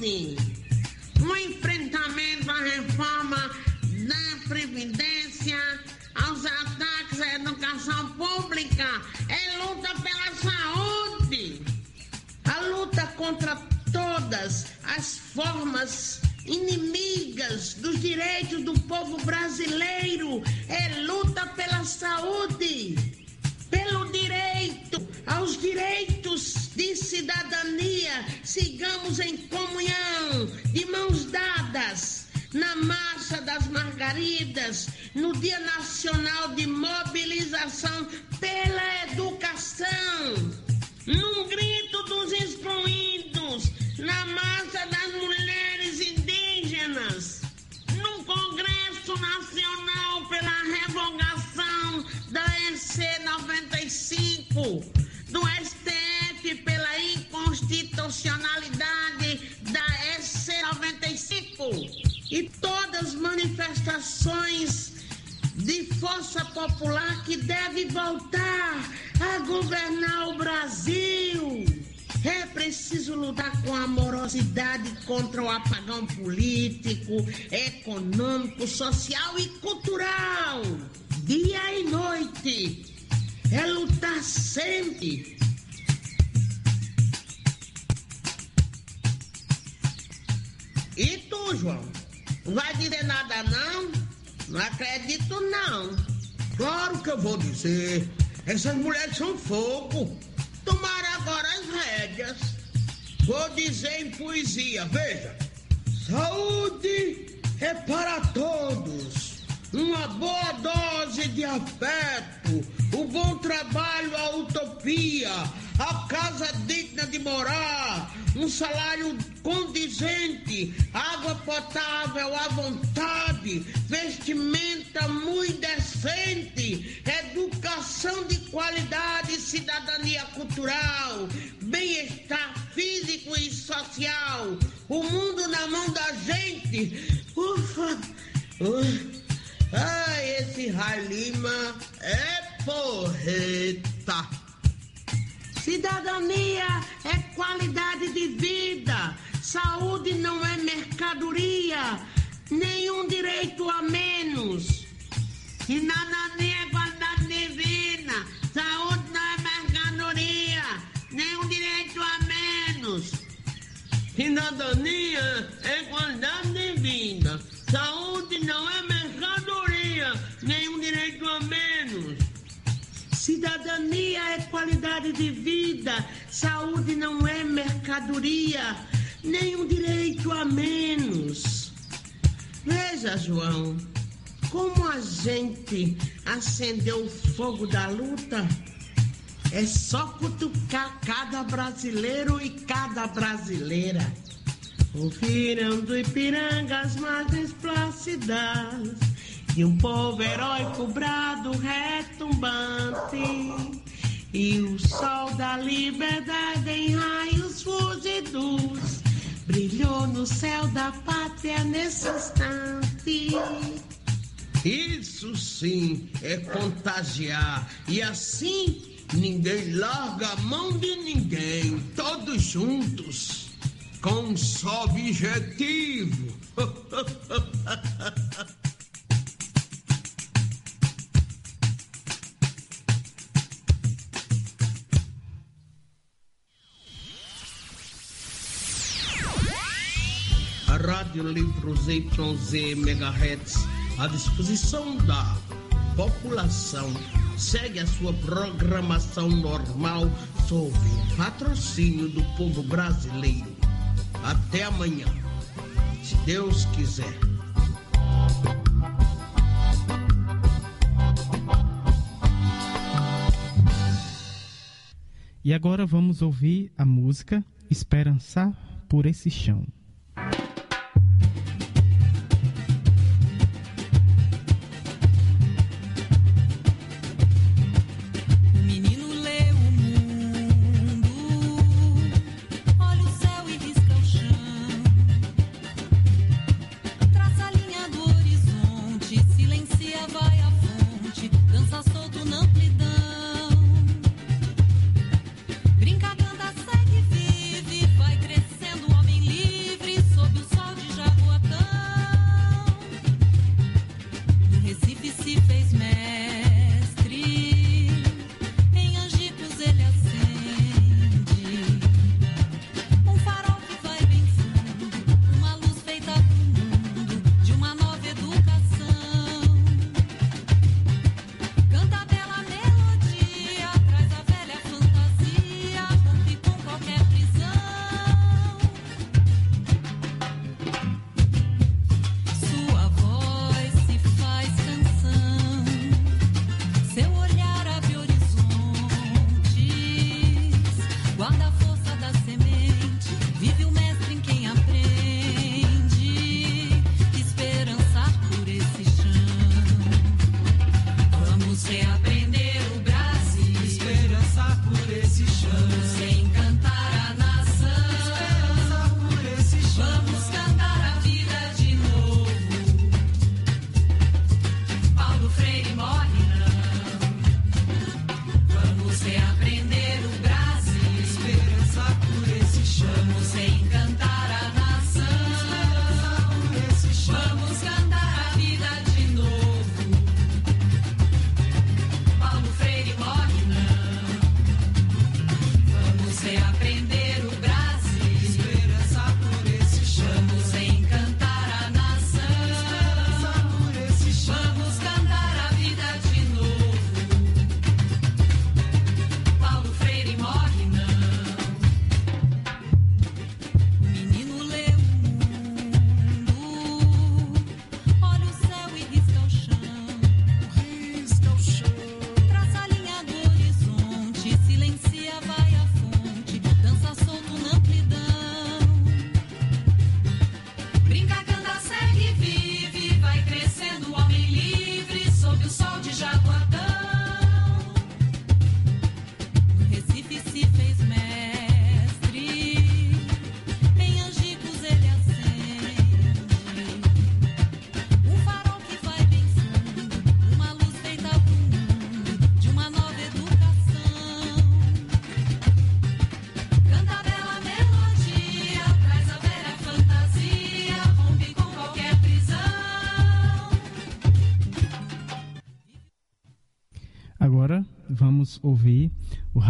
O enfrentamento à reforma da Previdência, aos ataques à educação pública, é luta pela saúde. A luta contra todas as formas inimigas dos direitos do povo brasileiro. É luta pela saúde pelo direito aos direitos de cidadania, sigamos em comunhão, de mãos dadas, na Marcha das Margaridas, no Dia Nacional de Mobilização pela Educação, num grito dos excluídos, na Marcha das Mulheres Indígenas, no Congresso Nacional pela Revogação da EC 95, pela inconstitucionalidade da EC 95 e todas as manifestações de força popular que deve voltar a governar o Brasil. É preciso lutar com amorosidade contra o apagão político, econômico, social e cultural. Dia e noite. É lutar sempre. E tu, João? Não vai dizer nada, não? Não acredito, não. Claro que eu vou dizer. Essas mulheres são fogo. Tomaram agora as rédeas. Vou dizer em poesia, veja. Saúde é para todos. Uma boa dose de afeto, o bom trabalho, a utopia, a casa digna de morar, um salário condizente, água potável à vontade, vestimenta muito decente, educação de qualidade, cidadania cultural, bem-estar físico e social, o mundo na mão da gente. Ufa! Uh. Ai, esse Railima é porreta. Cidadania é qualidade de vida. Saúde não é mercadoria. Nenhum direito a menos. Cidadania é qualidade divina. Saúde não é mercadoria. Nenhum direito a menos. Cidadania é qualidade divina. Saúde não é mercadoria. Nenhum direito a menos. Cidadania é qualidade de vida, saúde não é mercadoria, nenhum direito a menos. Veja, João, como a gente acendeu o fogo da luta. É só cutucar cada brasileiro e cada brasileira. Ouviram do Ipiranga as margens plácidas e um povo heróico brado retumbante e o sol da liberdade em raios fugidos brilhou no céu da pátria nesse instante. Isso sim é contagiar e assim ninguém larga a mão de ninguém, todos juntos com um só objetivo. Rádio Livros YZ MHz à disposição da população segue a sua programação normal sob patrocínio do povo brasileiro. Até amanhã, se Deus quiser. E agora vamos ouvir a música Esperançar por esse chão.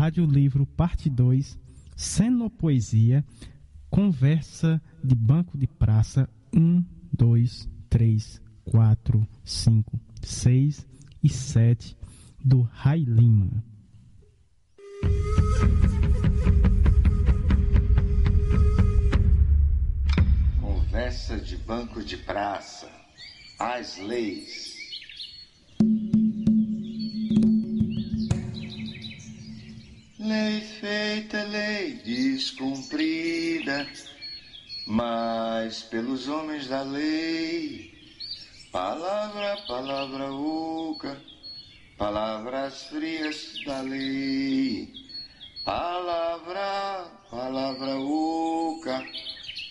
Rádio Livro Parte 2, Cenopoesia, Conversa de Banco de Praça 1, 2, 3, 4, 5, 6 e 7 do Rai Lima. Conversa de banco de praça. As leis. Lei descumprida, mas pelos homens da lei. Palavra, palavra oca, palavras frias da lei. Palavra, palavra oca,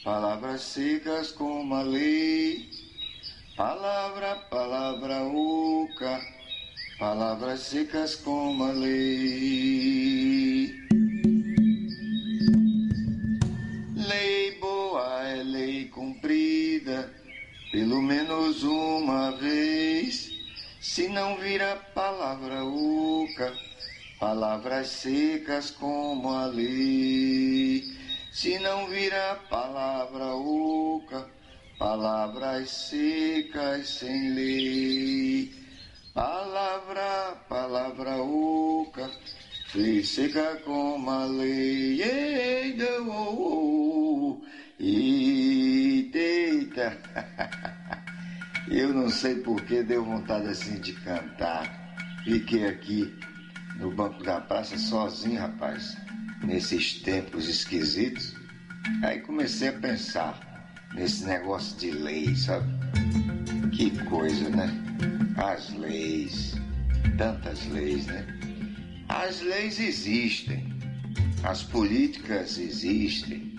palavras secas como a lei. Palavra, palavra oca, palavras secas como a lei. Lei pelo menos uma vez. Se não vira palavra oca, palavras secas como a lei. Se não vira palavra oca, palavras secas sem lei. Palavra, palavra oca, lei seca como a lei. Eita, oh, oh, eita. Eu não sei por que deu vontade assim de cantar. Fiquei aqui no banco da praça sozinho, rapaz, nesses tempos esquisitos. Aí comecei a pensar nesse negócio de lei, sabe? Que coisa, né? As leis, tantas leis, né? As leis existem, as políticas existem.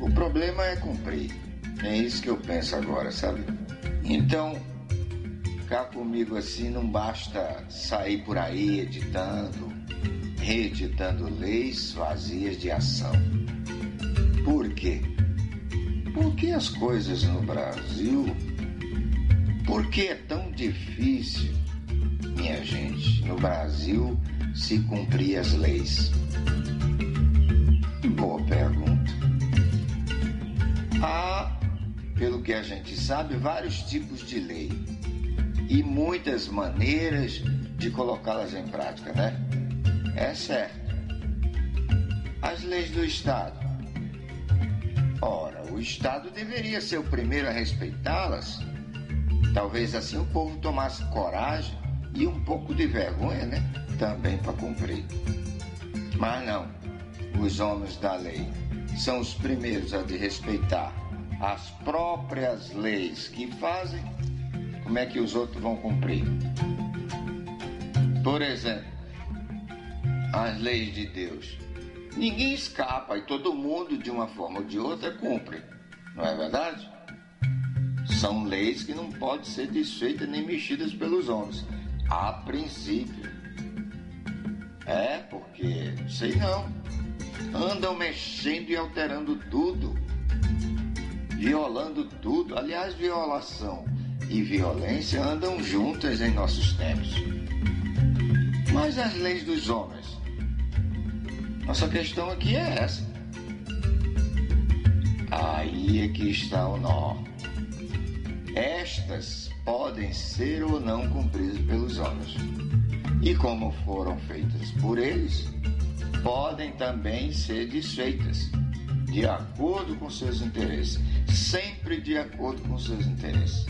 O problema é cumprir. É isso que eu penso agora, sabe? Então, cá comigo assim não basta sair por aí editando, reeditando leis vazias de ação. Por quê? Porque as coisas no Brasil, por que é tão difícil, minha gente, no Brasil se cumprir as leis? Boa pergunta. Há, pelo que a gente sabe, vários tipos de lei e muitas maneiras de colocá-las em prática, né? É certo. As leis do Estado. Ora, o Estado deveria ser o primeiro a respeitá-las. Talvez assim o povo tomasse coragem e um pouco de vergonha, né? Também para cumprir. Mas não. Os homens da lei são os primeiros a de respeitar as próprias leis que fazem como é que os outros vão cumprir? Por exemplo, as leis de Deus. Ninguém escapa e todo mundo, de uma forma ou de outra, cumpre. Não é verdade? São leis que não podem ser desfeitas nem mexidas pelos homens. A princípio. É, porque, sei não. Andam mexendo e alterando tudo. Violando tudo. Aliás, violação e violência andam juntas em nossos tempos. Mas as leis dos homens? Nossa questão aqui é essa. Aí é que está o nó. Estas podem ser ou não cumpridas pelos homens. E como foram feitas por eles, podem também ser desfeitas, de acordo com seus interesses, sempre de acordo com seus interesses.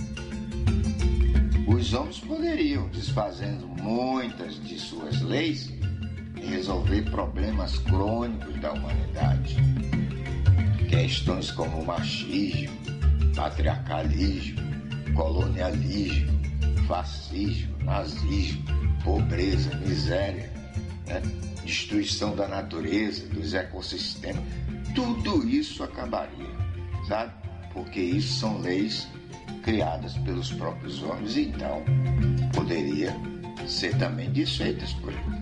Os homens poderiam, desfazendo muitas de suas leis, resolver problemas crônicos da humanidade. Questões como machismo, patriarcalismo, colonialismo, fascismo, nazismo, pobreza, miséria, né? Destruição da natureza, dos ecossistemas. Tudo isso acabaria, sabe? Porque isso são leis criadas pelos próprios homens, então poderia ser também desfeitas por ele.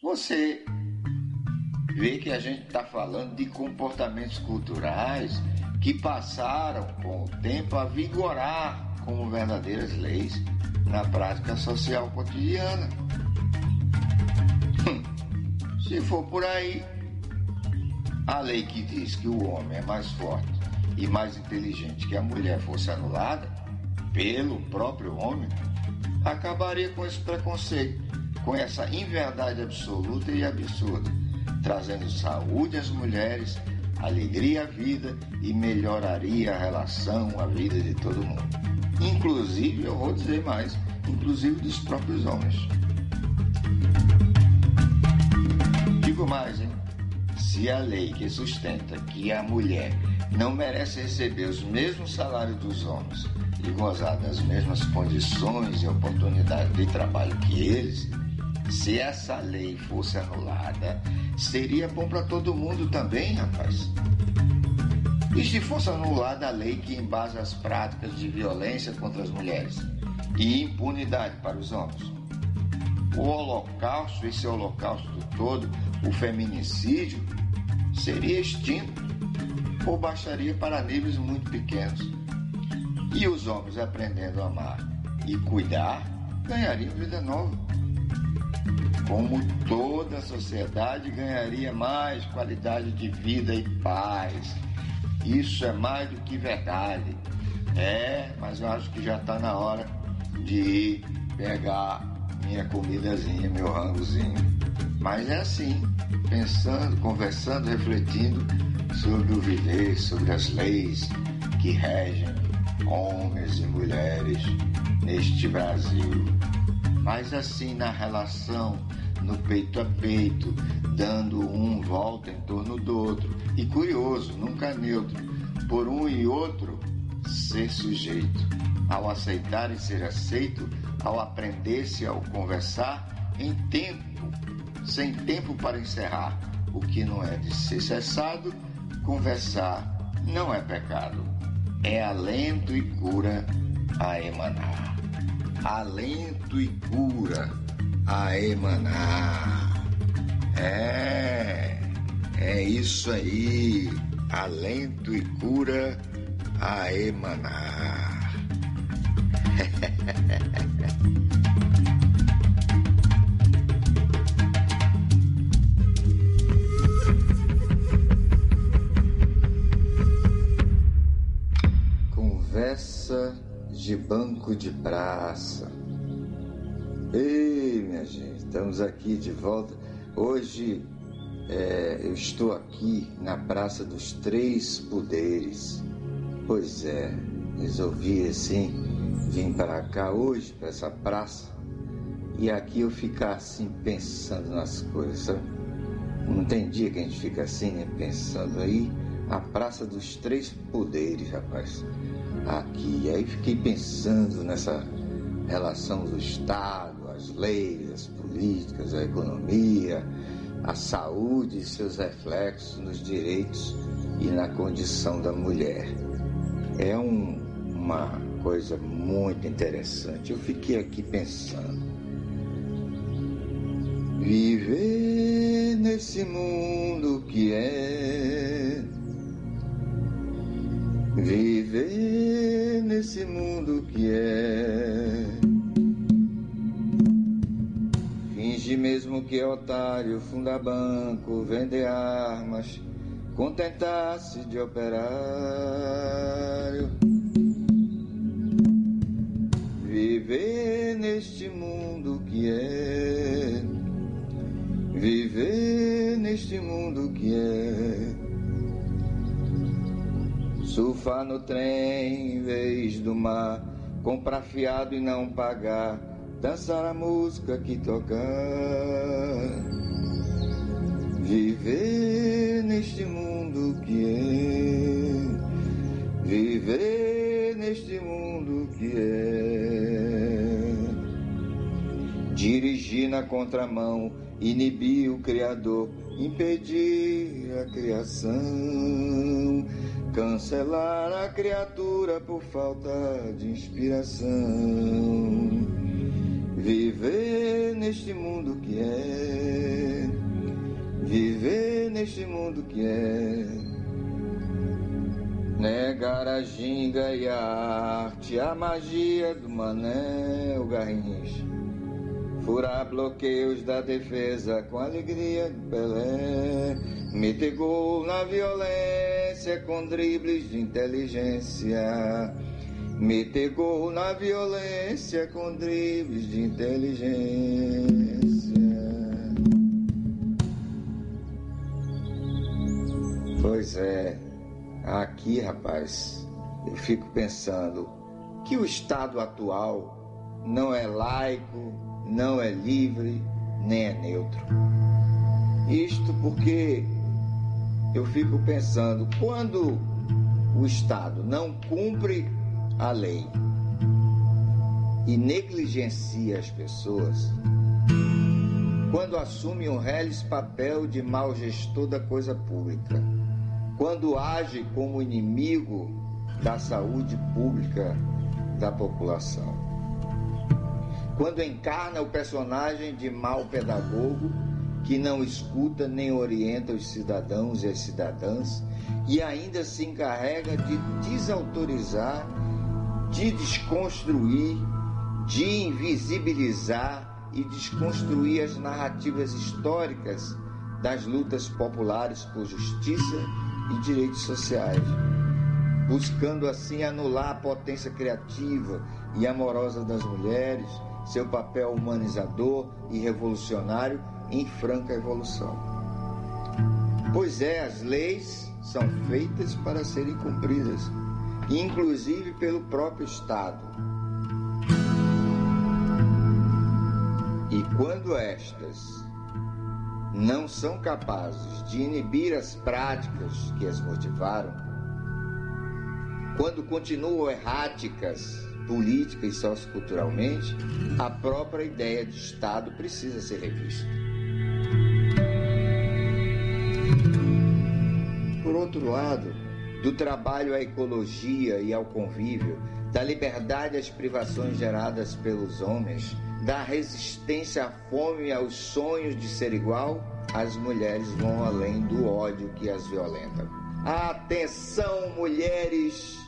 Você vê que a gente está falando de comportamentos culturais que passaram com o tempo a vigorar como verdadeiras leis na prática social cotidiana. Hum, se for por aí, a lei que diz que o homem é mais forte e mais inteligente que a mulher fosse anulada pelo próprio homem, acabaria com esse preconceito, com essa inverdade absoluta e absurda, trazendo saúde às mulheres, alegria à vida e melhoraria a relação, a vida de todo mundo. Inclusive, eu vou dizer mais, inclusive dos próprios homens. Digo mais, hein? Se a lei que sustenta que a mulher não merece receber os mesmos salários dos homens e gozar das mesmas condições e oportunidades de trabalho que eles, se essa lei fosse anulada, seria bom para todo mundo também, rapaz. E se fosse anulada a lei que embasa as práticas de violência contra as mulheres e impunidade para os homens? O holocausto, esse holocausto todo, o feminicídio, seria extinto ou baixaria para níveis muito pequenos. E os homens aprendendo a amar e cuidar ganhariam vida nova. Como toda a sociedade ganharia mais qualidade de vida e paz. Isso é mais do que verdade. É, mas eu acho que já está na hora de ir pegar minha comidazinha, meu rangozinho. Mas é assim, pensando, conversando, refletindo sobre o viver, sobre as leis que regem homens e mulheres neste Brasil. Mas assim na relação, no peito a peito, dando um volta em torno do outro. E curioso, nunca neutro, por um e outro ser sujeito. Ao aceitar e ser aceito, ao aprender-se, ao conversar, em tempo, sem tempo para encerrar. O que não é de ser cessado, conversar não é pecado. É alento e cura a emanar. Alento e cura a emanar. É, é isso aí. Alento e cura a emanar. Conversa de banco de praça. Ei, minha gente, estamos aqui de volta. Hoje é, eu estou aqui na Praça dos Três Poderes. Pois é, resolvi assim vir para cá hoje, para essa praça, e aqui eu ficar assim pensando nas coisas, sabe? Não tem dia que a gente fica assim, né? Pensando aí, a Praça dos Três Poderes, rapaz. Aqui, aí fiquei pensando nessa relação do Estado, as leis, as políticas, a economia, a saúde e seus reflexos nos direitos e na condição da mulher. É um, uma coisa muito interessante. Eu fiquei aqui pensando. Viver nesse mundo que é. Viver nesse mundo que é. Finge mesmo que é otário, fundar banco, vender armas, contentar-se de operário. Viver neste mundo que é. Viver neste mundo que é. Surfar no trem em vez do mar, comprar fiado e não pagar, dançar a música que tocar. Viver neste mundo que é. Viver neste mundo que é. Dirigir na contramão, inibir o Criador, impedir a criação, cancelar a criatura por falta de inspiração. Viver neste mundo que é, viver neste mundo que é. Negar a ginga e a arte, a magia do Manel Garrincha. Furar bloqueios da defesa com alegria de Pelé. Meter gol na violência com dribles de inteligência. Meter gol na violência com dribles de inteligência. Pois é, aqui, rapaz, eu fico pensando que o Estado atual não é laico, não é livre, nem é neutro. Isto porque eu fico pensando, quando o Estado não cumpre a lei e negligencia as pessoas, quando assume um reles papel de mau gestor da coisa pública, quando age como inimigo da saúde pública da população. Quando encarna o personagem de mau pedagogo que não escuta nem orienta os cidadãos e as cidadãs e ainda se encarrega de desautorizar, de desconstruir, de invisibilizar e desconstruir as narrativas históricas das lutas populares por justiça e direitos sociais, buscando assim anular a potência criativa e amorosa das mulheres, seu papel humanizador e revolucionário em franca evolução. Pois é, as leis são feitas para serem cumpridas, inclusive pelo próprio Estado. E quando estas não são capazes de inibir as práticas que as motivaram, quando continuam erráticas política e socioculturalmente, a própria ideia de Estado precisa ser revista. Por outro lado, do trabalho à ecologia e ao convívio, da liberdade às privações geradas pelos homens, da resistência à fome e aos sonhos de ser igual, as mulheres vão além do ódio que as violenta. Atenção, mulheres!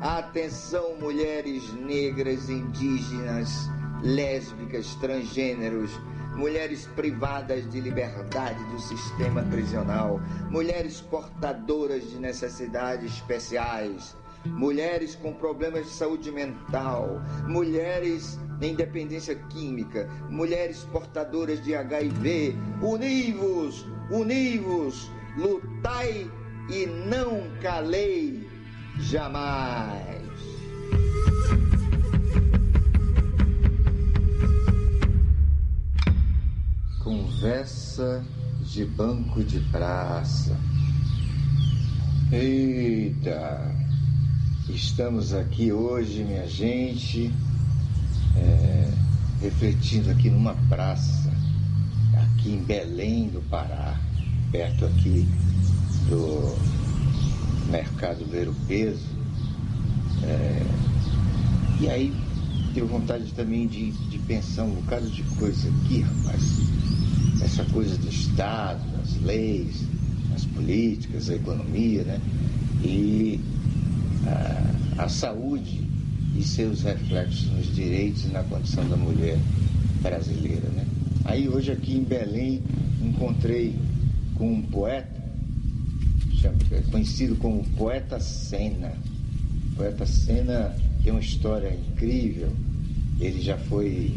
Atenção, mulheres negras, indígenas, lésbicas, transgêneros, mulheres privadas de liberdade do sistema prisional, mulheres portadoras de necessidades especiais, mulheres com problemas de saúde mental, mulheres em dependência química, mulheres portadoras de HIV. Univos, univos, lutai e não calei jamais. Conversa de banco de praça. Eita, estamos aqui hoje, minha gente, é, refletindo aqui numa praça, aqui em Belém do Pará, perto aqui do mercado Ver o Peso. É, e aí deu vontade também de, de pensar um bocado de coisa aqui, rapaz. Essa coisa do Estado, das leis, as políticas, a economia, né? E a, a saúde e seus reflexos nos direitos e na condição da mulher brasileira, né? Aí hoje aqui em Belém encontrei com um poeta conhecido como Poeta Sena. Poeta Sena tem uma história incrível. Ele já foi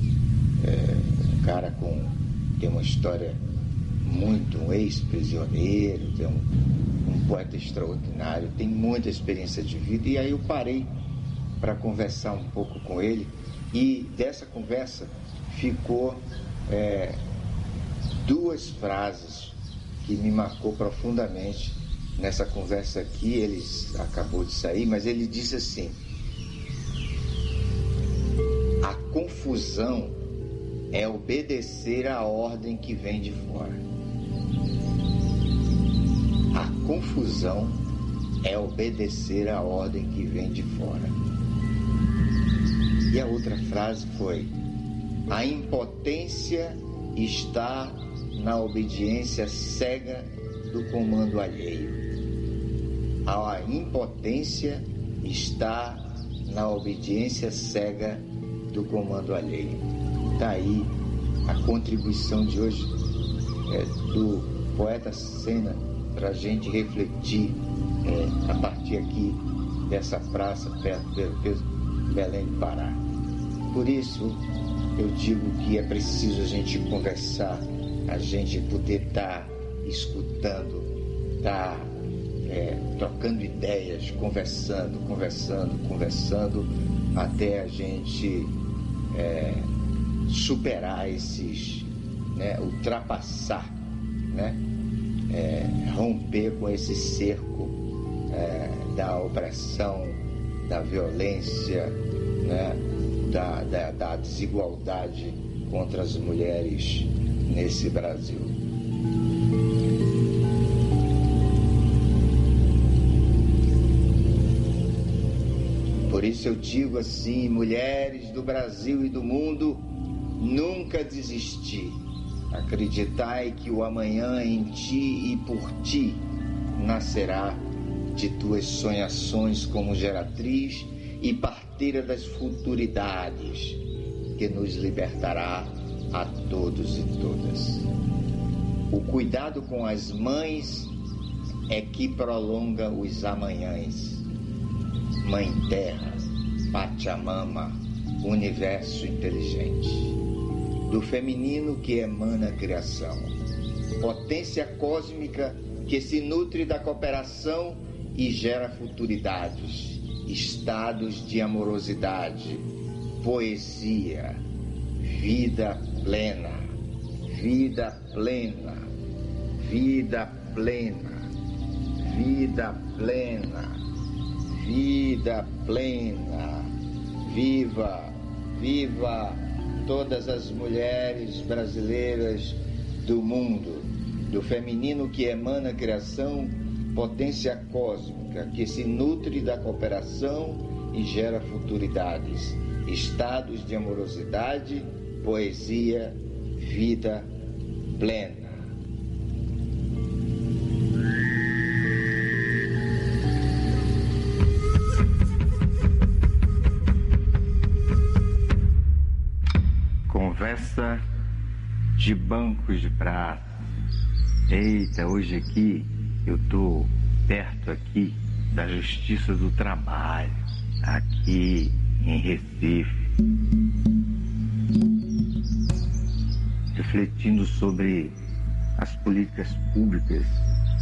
é, um cara com tem uma história muito um ex-prisioneiro, tem um, um poeta extraordinário, tem muita experiência de vida. E aí eu parei para conversar um pouco com ele e dessa conversa ficou é, duas frases que me marcou profundamente nessa conversa aqui, ele acabou de sair, mas ele disse assim: a confusão é obedecer à ordem que vem de fora. A confusão é obedecer à ordem que vem de fora. E a outra frase foi: a impotência está na obediência cega do comando alheio. A impotência está na obediência cega do comando alheio. Está aí a contribuição de hoje é, do poeta Sena para a gente refletir é, a partir aqui dessa praça perto de Belém do Pará. Por isso, eu digo que é preciso a gente conversar, a gente poder estar tá escutando, estar tá, é, trocando ideias, conversando, conversando, conversando, até a gente é, superar esses, né, ultrapassar, né, é, romper com esse cerco é, da opressão, da violência, né, da, da, da desigualdade contra as mulheres nesse Brasil. Isso eu digo assim, mulheres do Brasil e do mundo, nunca desistir. Acreditai que o amanhã em ti e por ti nascerá de tuas sonhações como geratriz e parteira das futuridades, que nos libertará a todos e todas. O cuidado com as mães é que prolonga os amanhãs. Mãe Terra, Pachamama, universo inteligente. Do feminino que emana a criação. Potência cósmica que se nutre da cooperação e gera futuridades, estados de amorosidade, poesia, vida plena, vida plena, vida plena, vida plena, vida plena. Viva, viva todas as mulheres brasileiras do mundo, do feminino que emana a criação potência cósmica que se nutre da cooperação e gera futuridades, estados de amorosidade, poesia, vida plena. Conversa de bancos de praça. Eita, hoje aqui eu estou perto aqui da Justiça do Trabalho, aqui em Recife, refletindo sobre as políticas públicas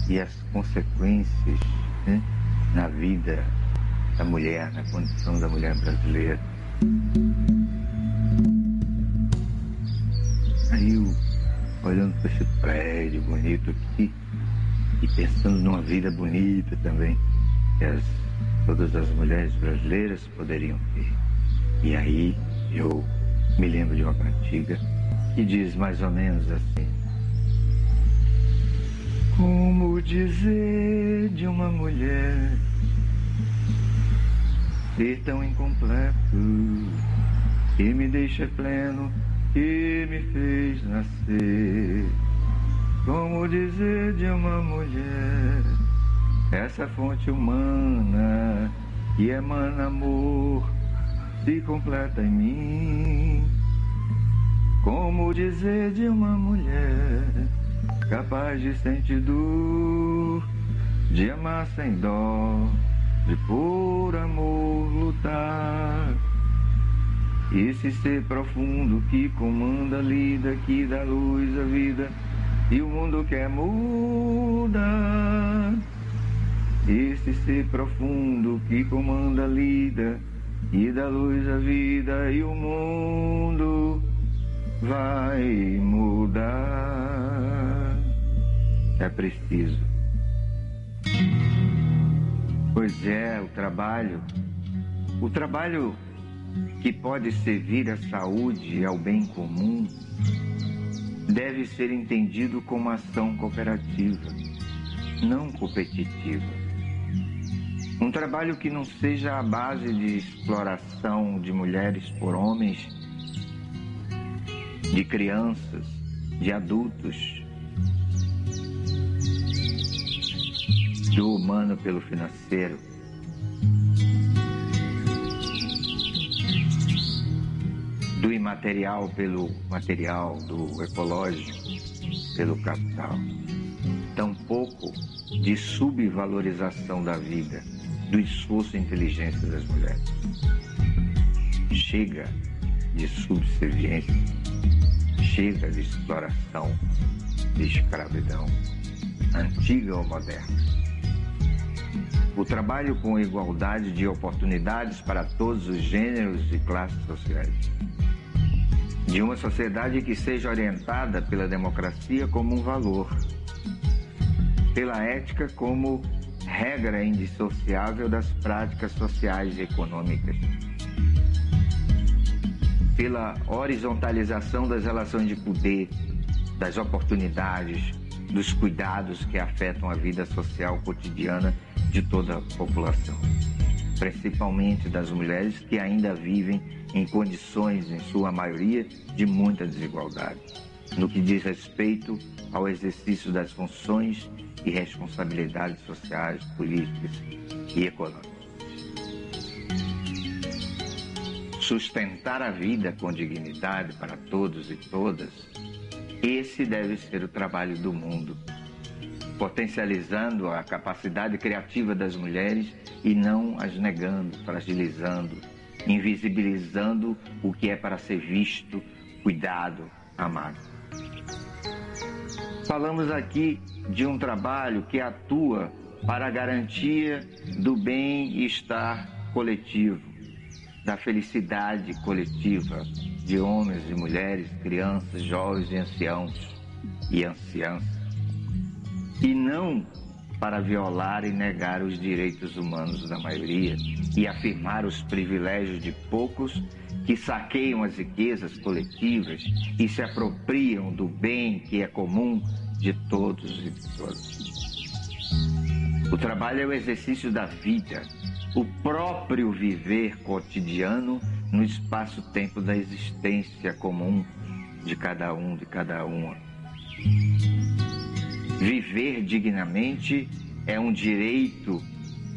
e as consequências né, na vida da mulher, na condição da mulher brasileira. Olhando para esse prédio bonito aqui, e pensando numa vida bonita também, que as, todas as mulheres brasileiras poderiam ter. E aí eu me lembro de uma cantiga que diz mais ou menos assim: Como dizer de uma mulher ser tão incompleto que me deixa pleno, que me fez nascer? Como dizer de uma mulher, essa fonte humana que emana amor, se completa em mim. Como dizer de uma mulher, capaz de sentir dor, de amar sem dó, de por amor lutar. Esse ser profundo que comanda lida, que dá luz à vida e o mundo quer mudar. Esse ser profundo que comanda lida e dá luz à vida e o mundo vai mudar. É preciso. Pois é, o trabalho, o trabalho que pode servir à saúde e ao bem comum deve ser entendido como ação cooperativa, não competitiva. Um trabalho que não seja a base de exploração de mulheres por homens, de crianças, de adultos. do humano pelo financeiro. Do imaterial pelo material, do ecológico pelo capital. Tampouco de subvalorização da vida, do esforço e inteligência das mulheres. Chega de subserviência, chega de exploração, de escravidão, antiga ou moderna. O trabalho com igualdade de oportunidades para todos os gêneros e classes sociais. De uma sociedade que seja orientada pela democracia como um valor, pela ética como regra indissociável das práticas sociais e econômicas, pela horizontalização das relações de poder, das oportunidades, dos cuidados que afetam a vida social cotidiana de toda a população, principalmente das mulheres que ainda vivem em condições, em sua maioria, de muita desigualdade, no que diz respeito ao exercício das funções e responsabilidades sociais, políticas e econômicas. Sustentar a vida com dignidade para todos e todas, esse deve ser o trabalho do mundo, potencializando a capacidade criativa das mulheres e não as negando, fragilizando, invisibilizando o que é para ser visto, cuidado, amado. Falamos aqui de um trabalho que atua para a garantia do bem-estar coletivo, da felicidade coletiva de homens e mulheres, crianças, jovens e anciãos e anciãs. E não para violar e negar os direitos humanos da maioria e afirmar os privilégios de poucos que saqueiam as riquezas coletivas e se apropriam do bem que é comum de todos e de todas. O trabalho é o exercício da vida, o próprio viver cotidiano no espaço-tempo da existência comum de cada um, de cada uma. Viver dignamente é um direito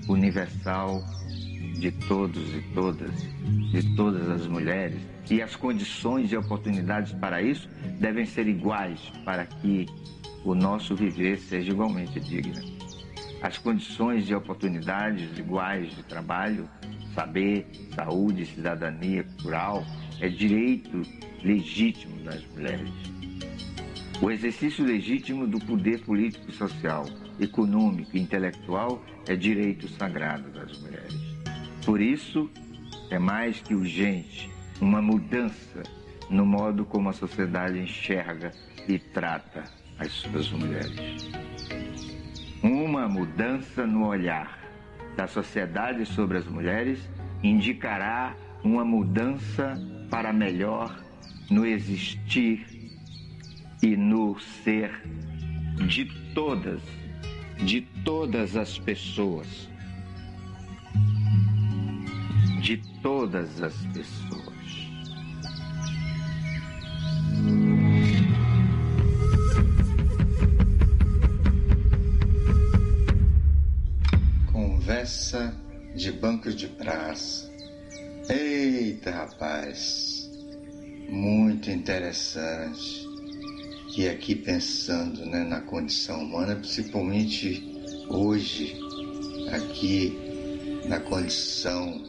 universal de todos e todas, de todas as mulheres, e as condições e oportunidades para isso devem ser iguais para que o nosso viver seja igualmente digno. As condições e oportunidades iguais de trabalho, saber, saúde, cidadania cultural é direito legítimo das mulheres. O exercício legítimo do poder político social, econômico e intelectual é direito sagrado das mulheres. Por isso, é mais que urgente uma mudança no modo como a sociedade enxerga e trata as suas mulheres. Uma mudança no olhar da sociedade sobre as mulheres indicará uma mudança para melhor no existir e no ser de todas, de todas as pessoas. De todas as pessoas. Conversa de bancos de praça. Eita, rapaz, muito interessante. E aqui pensando né, na condição humana, principalmente hoje, aqui na condição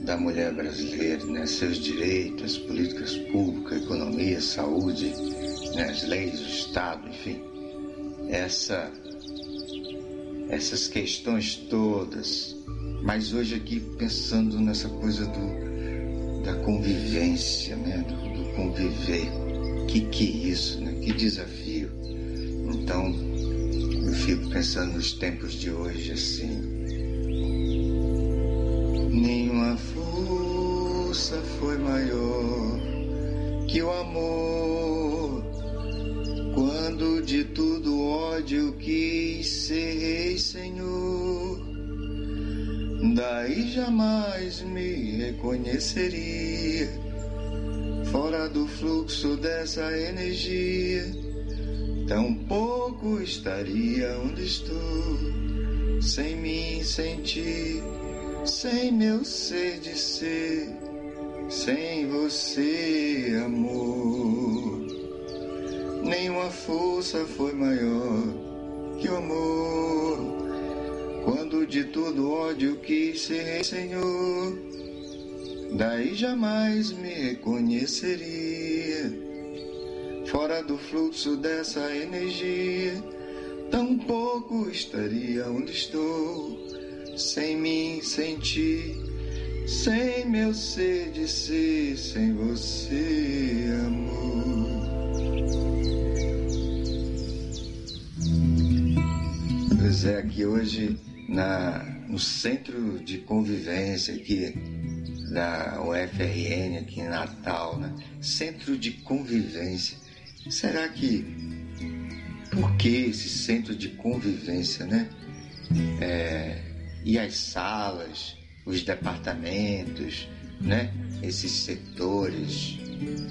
da mulher brasileira, né, seus direitos, as políticas públicas, economia, saúde, né, as leis, o Estado, enfim. Essa essas questões todas. Mas hoje aqui pensando nessa coisa do, da convivência, né? do, do conviver. Que que é isso, né? Que desafio. Então, eu fico pensando nos tempos de hoje assim. Nenhuma força foi maior que o amor quando de tudo ódio quis ser rei, Senhor. Daí jamais me reconheceria, fora do fluxo dessa energia. Tampouco estaria onde estou. sem mim, sem ti, sem meu ser de ser, sem você, amor. Nenhuma força foi maior que o amor. Quando de todo ódio quis ser Senhor, daí jamais me reconheceria. Fora do fluxo dessa energia, tão pouco estaria onde estou. Sem mim, sem ti, sem meu ser de ser, sem você, amor. Pois é, aqui hoje na, no centro de convivência aqui da UFRN aqui em Natal, né? Centro de convivência. Será que por que esse centro de convivência, né? É, e as salas, os departamentos, né? Esses setores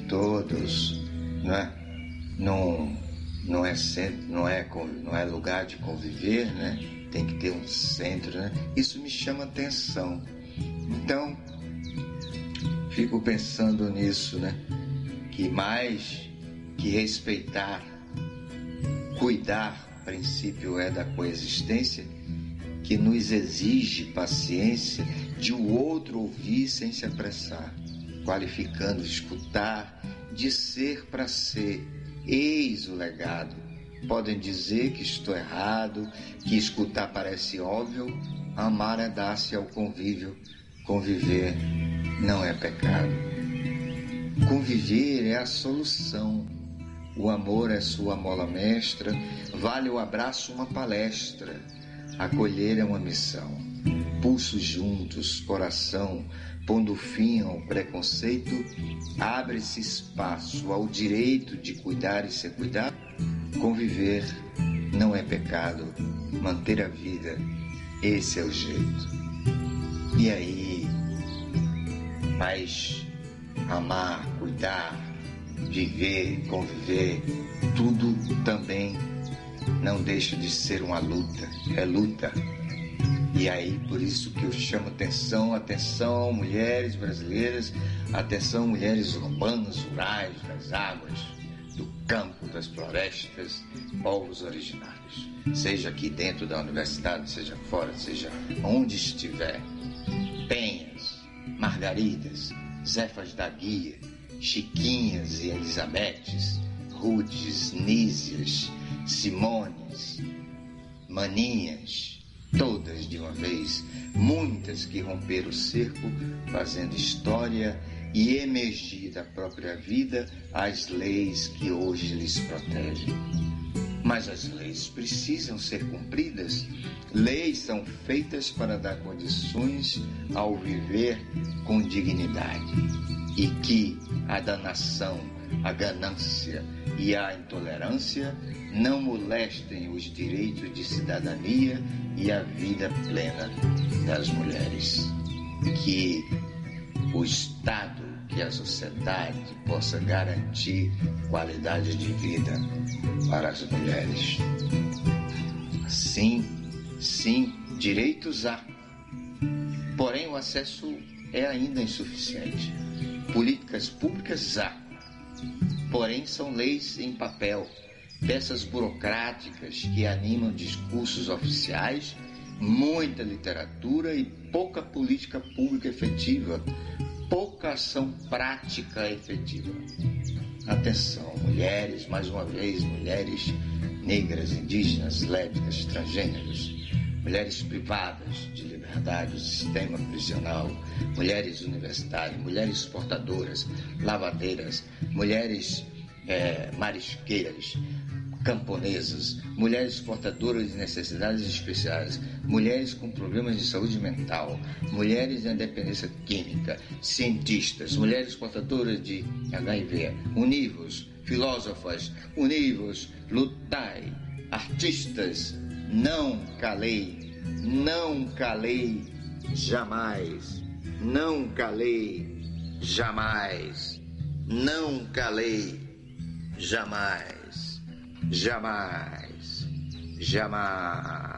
todos, né? Não, não é centro, não é, não é lugar de conviver, né? Tem que ter um centro, né? Isso me chama atenção. Então, fico pensando nisso, né? Que mais que respeitar, cuidar, princípio é da coexistência, que nos exige paciência de o outro ouvir sem se apressar, qualificando escutar, de ser para ser. Eis o legado. Podem dizer que estou errado, que escutar parece óbvio, amar é dar-se ao convívio, conviver não é pecado. Conviver é a solução. O amor é sua mola mestra, vale o abraço uma palestra. Acolher é uma missão. Pulsos juntos, coração, pondo fim ao preconceito, abre-se espaço ao direito de cuidar e ser cuidado. Conviver não é pecado, manter a vida, esse é o jeito. E aí, mas amar, cuidar, viver, conviver, tudo também não deixa de ser uma luta, é luta. E aí, por isso que eu chamo atenção, atenção, mulheres brasileiras, atenção, mulheres urbanas, rurais, das águas, do campo, das florestas, povos originários. Seja aqui dentro da universidade, seja fora, seja onde estiver. Penhas, Margaridas, Zefas da Guia, Chiquinhas e Elisabetes, Rudes, Nísias, Simones, Maninhas, todas de uma vez, muitas que romperam o cerco, fazendo história e emergir da própria vida as leis que hoje lhes protegem. Mas as leis precisam ser cumpridas. Leis são feitas para dar condições ao viver com dignidade e que a danação, a ganância e a intolerância não molestem os direitos de cidadania e a vida plena das mulheres. Que o Estado, que a sociedade possa garantir qualidade de vida para as mulheres. Sim, sim, direitos há. Porém, o acesso é ainda insuficiente. Políticas públicas há. Porém, são leis em papel, peças burocráticas que animam discursos oficiais, muita literatura e pouca política pública efetiva, pouca ação prática efetiva. Atenção, mulheres, mais uma vez, mulheres negras, indígenas, lésbicas, transgêneros, mulheres privadas de liberdade do sistema prisional, mulheres universitárias, mulheres portadoras, lavadeiras, mulheres é, marisqueiras, camponesas, mulheres portadoras de necessidades especiais, mulheres com problemas de saúde mental, mulheres de dependência química, cientistas, mulheres portadoras de HIV, univos, filósofas, univos, lutai, artistas, não calei, não calei jamais, não calei jamais, não calei jamais, jamais, jamais.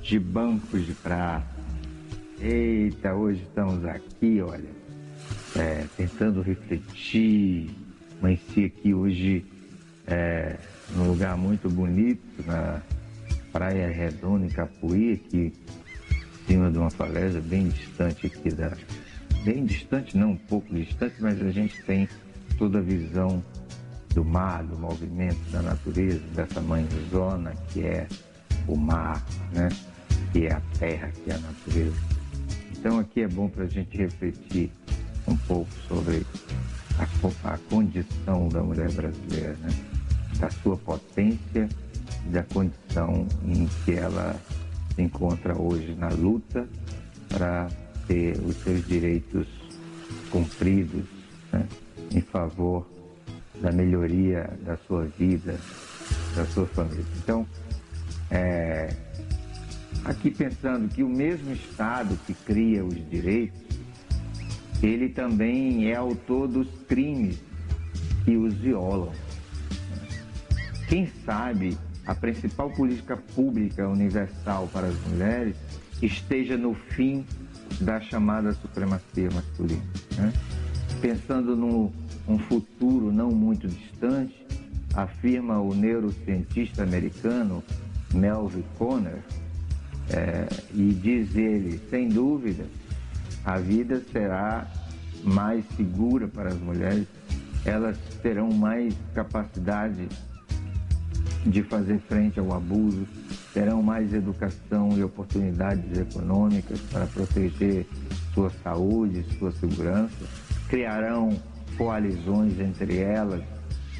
De bancos de praça. Eita, hoje estamos aqui, olha, é, tentando refletir. Amanheci aqui hoje é, num lugar muito bonito, na Praia Redonda, em Capuí, aqui em cima de uma falésia bem distante aqui da. Bem distante, não um pouco distante, mas a gente tem toda a visão do mar, do movimento da natureza, dessa mãe zona que é o mar, né? que é a terra, que é a natureza. Então aqui é bom para a gente refletir um pouco sobre a, a, condição da mulher brasileira, né? da sua potência e da condição em que ela se encontra hoje na luta para ter os seus direitos cumpridos né? em favor da melhoria da sua vida, da sua família. Então, é, aqui pensando que o mesmo Estado que cria os direitos, ele também é autor dos crimes que os violam. Quem sabe a principal política pública universal para as mulheres esteja no fim da chamada supremacia masculina. Né? Pensando num um futuro não muito distante, afirma o neurocientista americano Melvin Conner, é, e diz ele, sem dúvida, a vida será mais segura para as mulheres, elas terão mais capacidade de fazer frente ao abuso, terão mais educação e oportunidades econômicas para proteger sua saúde, sua segurança, criarão coalizões entre elas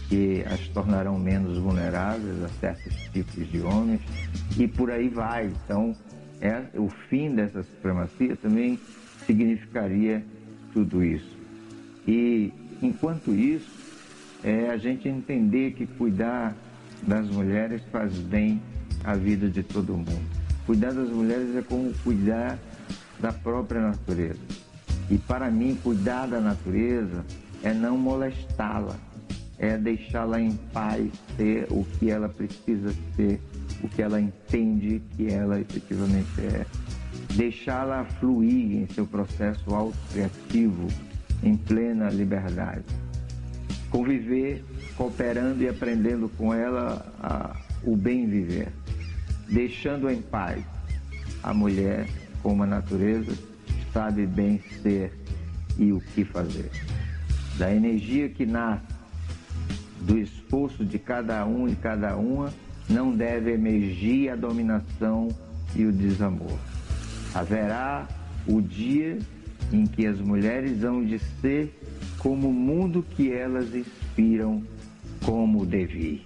que as tornarão menos vulneráveis a certos tipos de homens e por aí vai. Então, é, o fim dessa supremacia também significaria tudo isso. E enquanto isso, é a gente entender que cuidar das mulheres faz bem à vida de todo mundo. Cuidar das mulheres é como cuidar da própria natureza. E para mim, cuidar da natureza é não molestá-la, é deixá-la em paz, ser o que ela precisa ser, o que ela entende que ela efetivamente é. Deixá-la fluir em seu processo autocriativo, em plena liberdade. Conviver, cooperando e aprendendo com ela a, o bem viver. Deixando em paz a mulher, como a natureza, sabe bem ser e o que fazer da energia que nasce do esforço de cada um e cada uma, não deve emergir a dominação e o desamor. Haverá o dia em que as mulheres hão de ser como o mundo que elas inspiram como devir.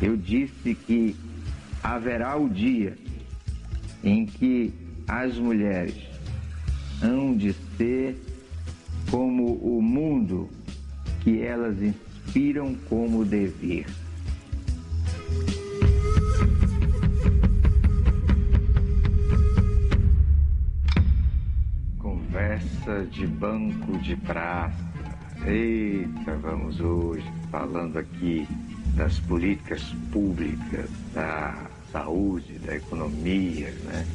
Eu disse que haverá o dia em que as mulheres hão de ser como o mundo que elas inspiram como dever. Conversa de banco de praça. Eita, vamos hoje falando aqui das políticas públicas, da saúde, da economia, né?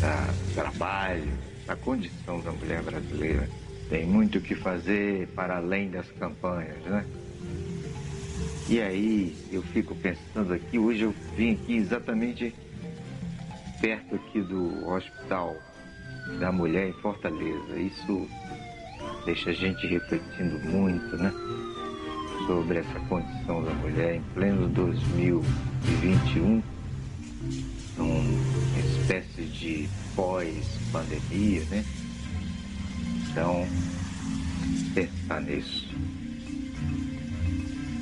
da trabalho, da condição da mulher brasileira tem muito o que fazer para além das campanhas, né? E aí eu fico pensando aqui, hoje eu vim aqui exatamente perto aqui do Hospital da Mulher em Fortaleza. Isso deixa a gente refletindo muito, né? Sobre essa condição da mulher em pleno 2021, numa espécie de pós-pandemia, né? Então, pensar nisso.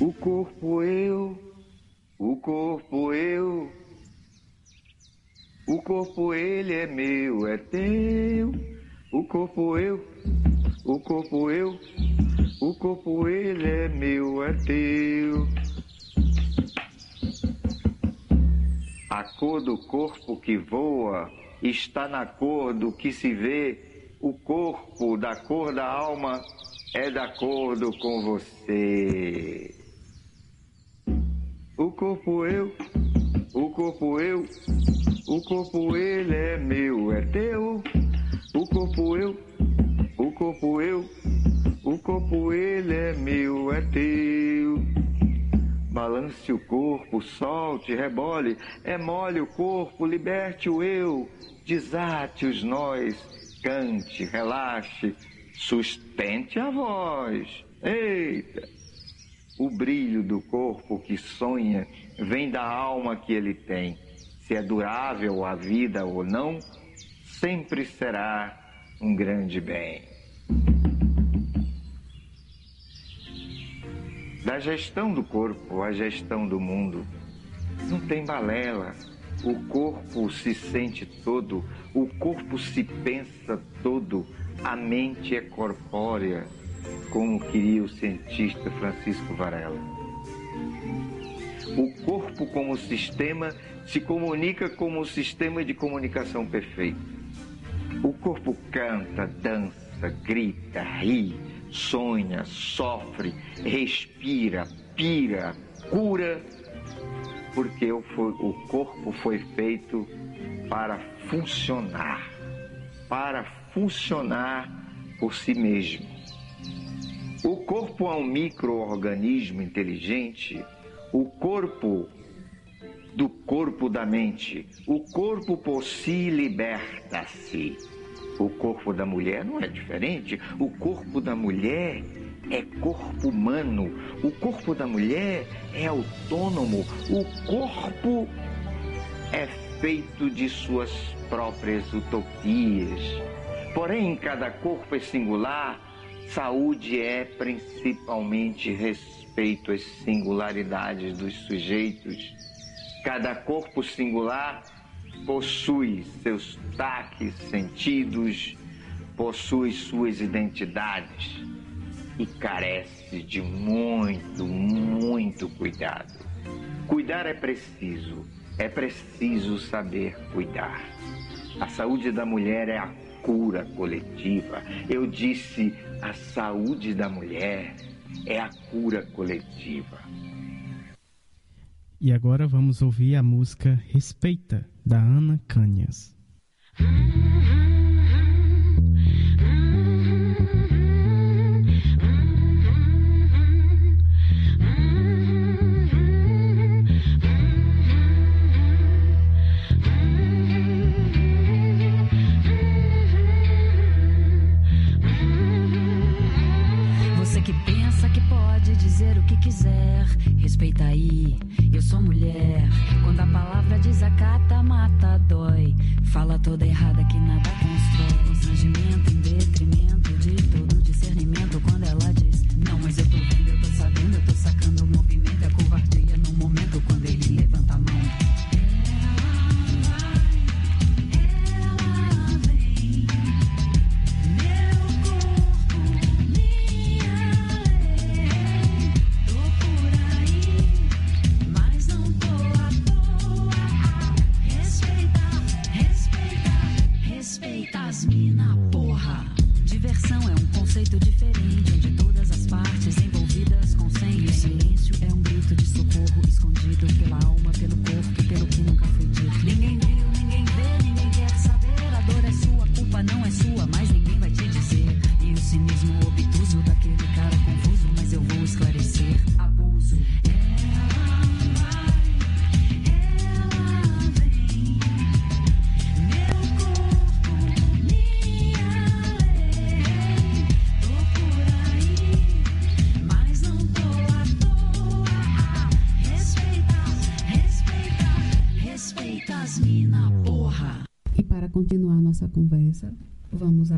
O corpo eu, o corpo eu, o corpo ele é meu, é teu. O corpo eu, o corpo eu, o corpo ele é meu, é teu. A cor do corpo que voa está na cor do que se vê o corpo da cor da alma é de acordo com você. O corpo eu, o corpo eu, O corpo ele é meu, é teu. O corpo eu, o corpo eu, o corpo ele é meu, é teu. Balance o corpo, solte, rebole, emole o corpo, liberte o eu, desate os nós, cante, relaxe, sustente a voz. Eita! O brilho do corpo que sonha vem da alma que ele tem. Se é durável a vida ou não, sempre será um grande bem. Da gestão do corpo à gestão do mundo, não tem balela. O corpo se sente todo, o corpo se pensa todo, a mente é corpórea, como queria o cientista Francisco Varela. O corpo, como sistema, se comunica como um sistema de comunicação perfeito. O corpo canta, dança, grita, ri, sonha, sofre, respira, pira, cura, porque o, o corpo foi feito para funcionar, para funcionar por si mesmo. O corpo é um microorganismo inteligente, o corpo do corpo da mente. O corpo por si liberta-se. O corpo da mulher não é diferente. O corpo da mulher é corpo humano. O corpo da mulher é autônomo. O corpo é feito de suas próprias utopias. Porém, cada corpo é singular. Saúde é principalmente respeito às singularidades dos sujeitos. Cada corpo singular possui seus taques, sentidos, possui suas identidades e carece de muito, muito cuidado. Cuidar é preciso, é preciso saber cuidar. A saúde da mulher é a cura coletiva. Eu disse, a saúde da mulher é a cura coletiva. E agora vamos ouvir a música Respeita, da Ana Canhas. Dizer o que quiser, respeita aí. Eu sou mulher. Quando a palavra desacata, mata, dói. Fala toda errada que nada constrói. Constrangimento em detrimento de todo discernimento. Quando ela diz, não, mas eu tô vendo, eu tô sabendo, eu tô sacando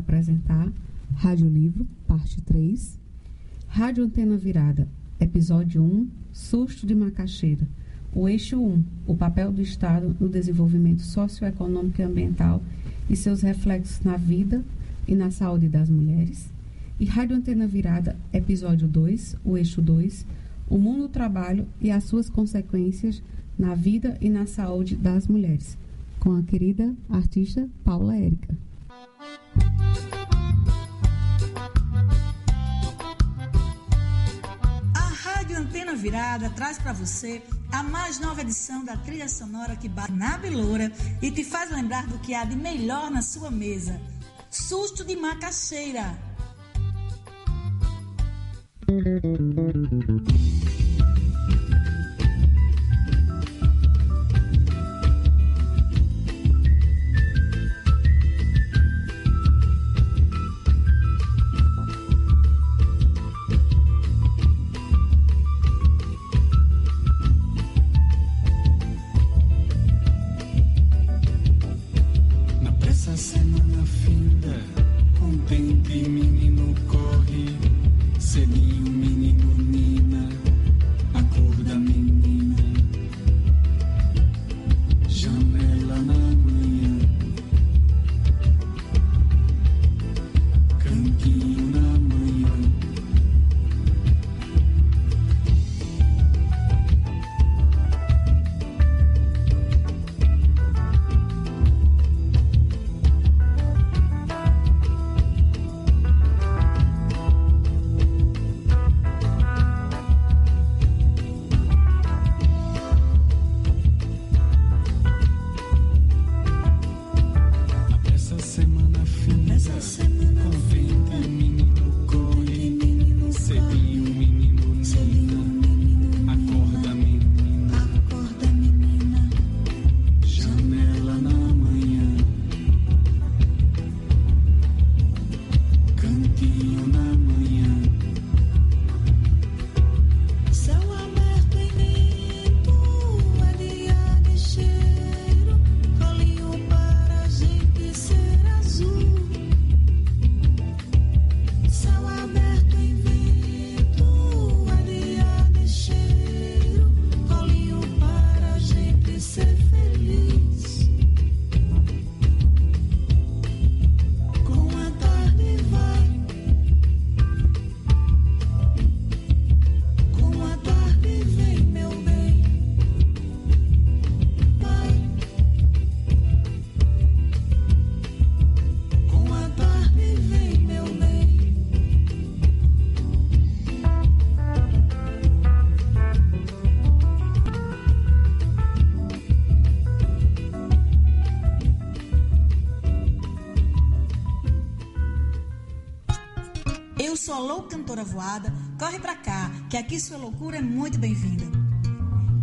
apresentar Rádio Livro, parte 3, Rádio Antena Virada, episódio 1, Susto de Macaxeira, o eixo 1, o papel do Estado no desenvolvimento socioeconômico e ambiental e seus reflexos na vida e na saúde das mulheres. E Rádio Antena Virada, episódio 2, o eixo 2, o mundo do trabalho e as suas consequências na vida e na saúde das mulheres, com a querida artista Paula Érica. A Rádio Antena Virada traz para você a mais nova edição da trilha sonora que bate na beloura e te faz lembrar do que há de melhor na sua mesa. Susto de macaxeira. Finda, contente menino corre, Corre pra cá, que aqui sua loucura é muito bem-vinda.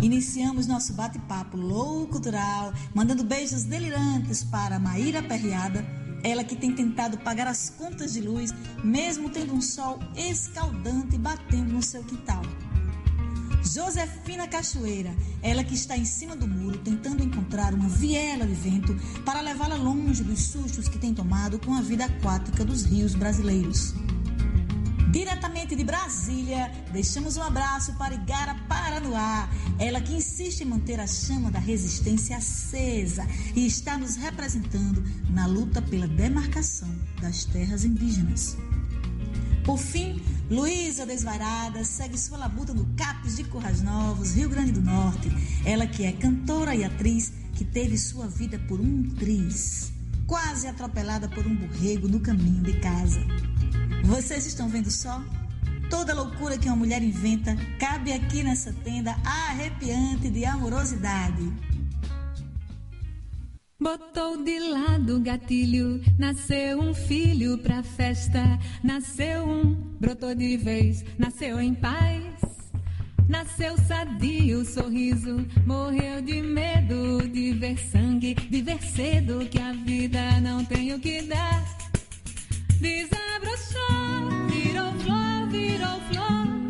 Iniciamos nosso bate-papo louco cultural, mandando beijos delirantes para Maíra Perriada, ela que tem tentado pagar as contas de luz, mesmo tendo um sol escaldante batendo no seu quintal. Josefina Cachoeira, ela que está em cima do muro tentando encontrar uma viela de vento para levá-la longe dos sustos que tem tomado com a vida aquática dos rios brasileiros. Diretamente de Brasília, deixamos um abraço para Igara Paranoá, ela que insiste em manter a chama da resistência acesa e está nos representando na luta pela demarcação das terras indígenas. Por fim, Luísa Desvairada segue sua labuta no CAPES de Currais Novos, Rio Grande do Norte. Ela que é cantora e atriz que teve sua vida por um triz, quase atropelada por um borrego no caminho de casa. Vocês estão vendo só? Toda loucura que uma mulher inventa cabe aqui nessa tenda arrepiante de amorosidade. Botou de lado o gatilho, nasceu um filho pra festa. Nasceu um, brotou de vez, nasceu em paz. Nasceu sadio sorriso, morreu de medo de ver sangue, de ver cedo que a vida não tem o que dar. Desabrochou, virou flor, virou flor.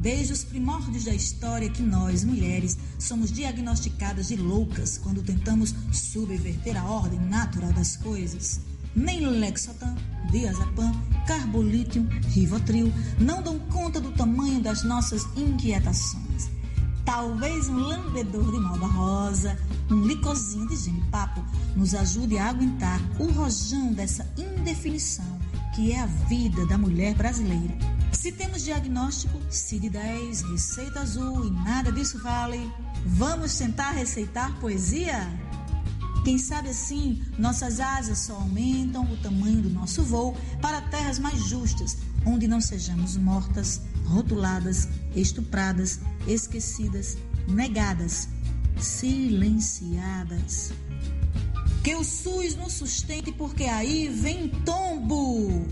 Desde os primórdios da história, que nós, mulheres, somos diagnosticadas de loucas quando tentamos subverter a ordem natural das coisas. Nem Lexotan, Diazepam, Carbolítio, Rivotril não dão conta do tamanho das nossas inquietações. Talvez um lambedor de malva rosa, um licorzinho de genipapo nos ajude a aguentar o rojão dessa indefinição que é a vida da mulher brasileira. Se temos diagnóstico CID-10, receita azul e nada disso vale, vamos tentar receitar poesia? Quem sabe assim nossas asas só aumentam o tamanho do nosso voo para terras mais justas, onde não sejamos mortas, rotuladas, estupradas, esquecidas, negadas, silenciadas. Que o SUS nos sustente, porque aí vem tombo.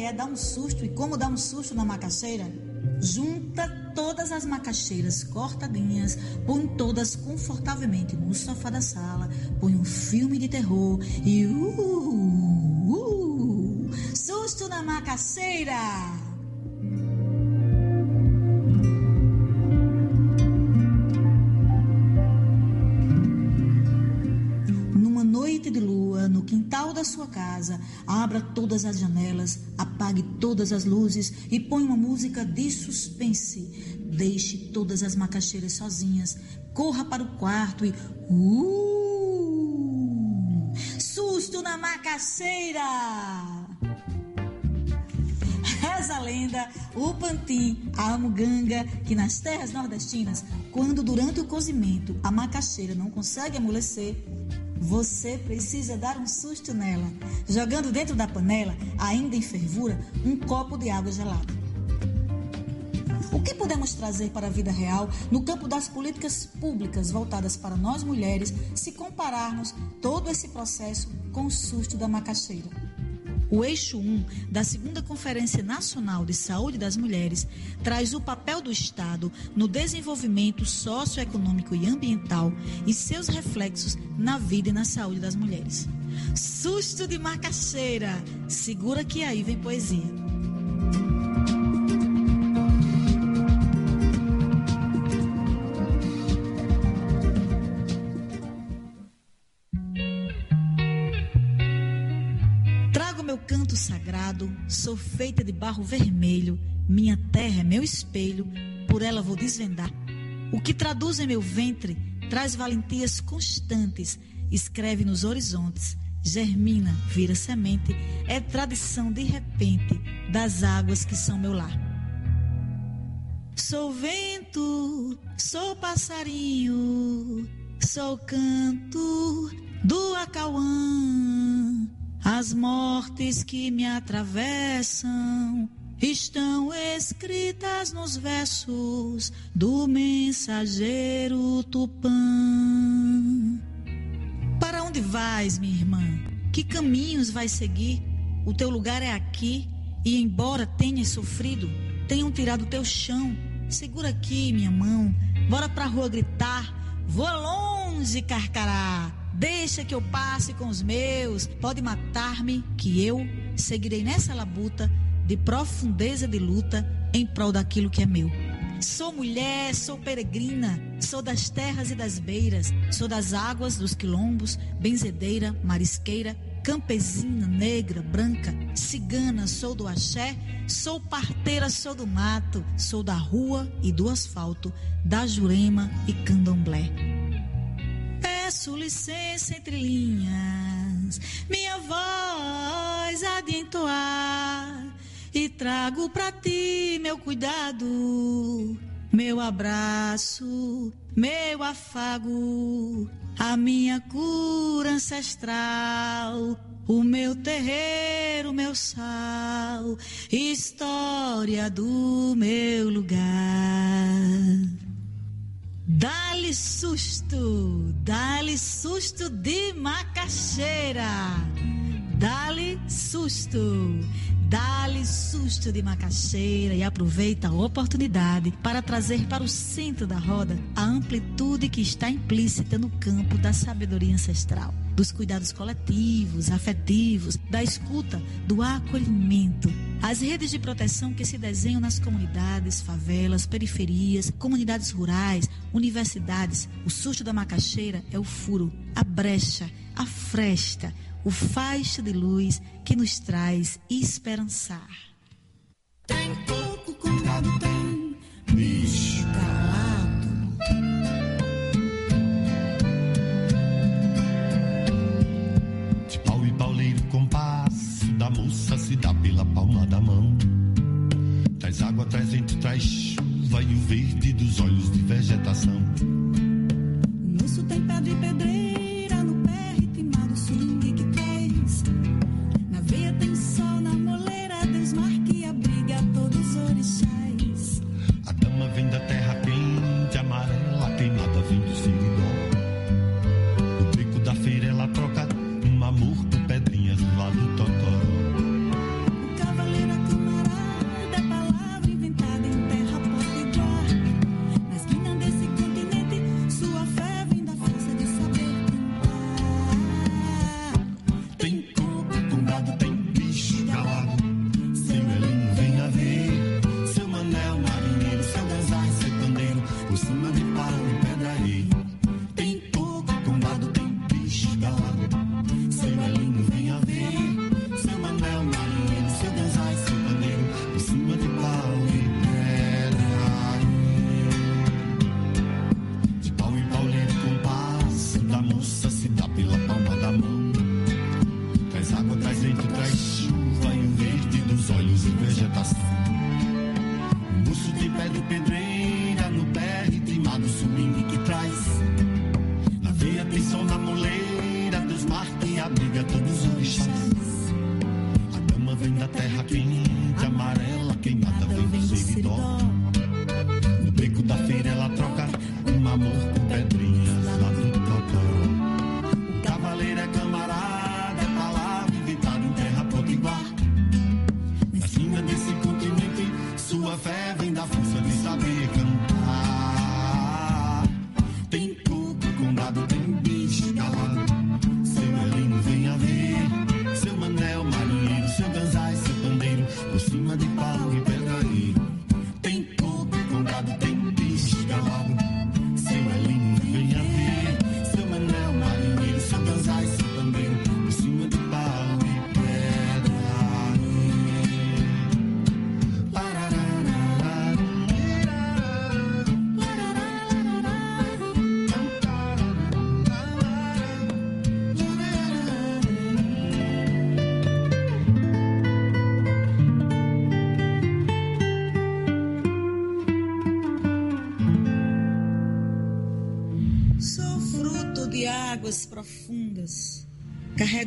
É dar um susto e como dar um susto na macaxeira? Junta todas as macaxeiras cortadinhas, põe todas confortavelmente no sofá da sala, põe um filme de terror e uh, uh, susto na macaxeira! No quintal da sua casa, abra todas as janelas, apague todas as luzes e põe uma música de suspense. Deixe todas as macaxeiras sozinhas, corra para o quarto e. Uh! Susto na macaxeira! Reza a lenda, o pantim, a muganga, que nas terras nordestinas, quando durante o cozimento a macaxeira não consegue amolecer, você precisa dar um susto nela, jogando dentro da panela, ainda em fervura, um copo de água gelada. O que podemos trazer para a vida real no campo das políticas públicas voltadas para nós mulheres se compararmos todo esse processo com o susto da macaxeira? O eixo 1 da segunda Conferência Nacional de Saúde das Mulheres traz o papel do Estado no desenvolvimento socioeconômico e ambiental e seus reflexos na vida e na saúde das mulheres. Susto de macaxeira! Segura que aí vem poesia. Sou feita de barro vermelho, minha terra é meu espelho, por ela vou desvendar. O que traduz em meu ventre traz valentias constantes, escreve nos horizontes, germina, vira semente, é tradição de repente das águas que são meu lar. Sou vento, sou passarinho, sou canto do Acauã. As mortes que me atravessam estão escritas nos versos do mensageiro Tupã. Para onde vais, minha irmã? Que caminhos vais seguir? O teu lugar é aqui, e embora tenhas sofrido, tenham tirado o teu chão. Segura aqui minha mão, bora pra rua gritar. Voa longe, carcará. Deixa que eu passe com os meus. Pode matar-me, que eu seguirei nessa labuta de profundeza de luta em prol daquilo que é meu. Sou mulher, sou peregrina, sou das terras e das beiras, sou das águas, dos quilombos, benzedeira, marisqueira, campesina, negra, branca, cigana, sou do axé, sou parteira, sou do mato, sou da rua e do asfalto, da jurema e candomblé. Peço licença entre linhas, minha voz há de entoar e trago pra ti meu cuidado, meu abraço, meu afago, a minha cura ancestral, o meu terreiro, meu sal, história do meu lugar. Dá-lhe susto, dá-lhe susto de macaxeira, dá-lhe susto. Dá-lhe susto de macaxeira e aproveita a oportunidade para trazer para o centro da roda a amplitude que está implícita no campo da sabedoria ancestral, dos cuidados coletivos, afetivos, da escuta, do acolhimento. As redes de proteção que se desenham nas comunidades, favelas, periferias, comunidades rurais, universidades. O susto da macaxeira é o furo, a brecha, a fresta o faixa de luz que nos traz esperançar. Tem pouco cuidado, tem bicho calado. De pau e pauleiro compasso da moça se dá pela palma da mão. Traz água, traz vento, traz chuva e o verde dos olhos de vegetação. so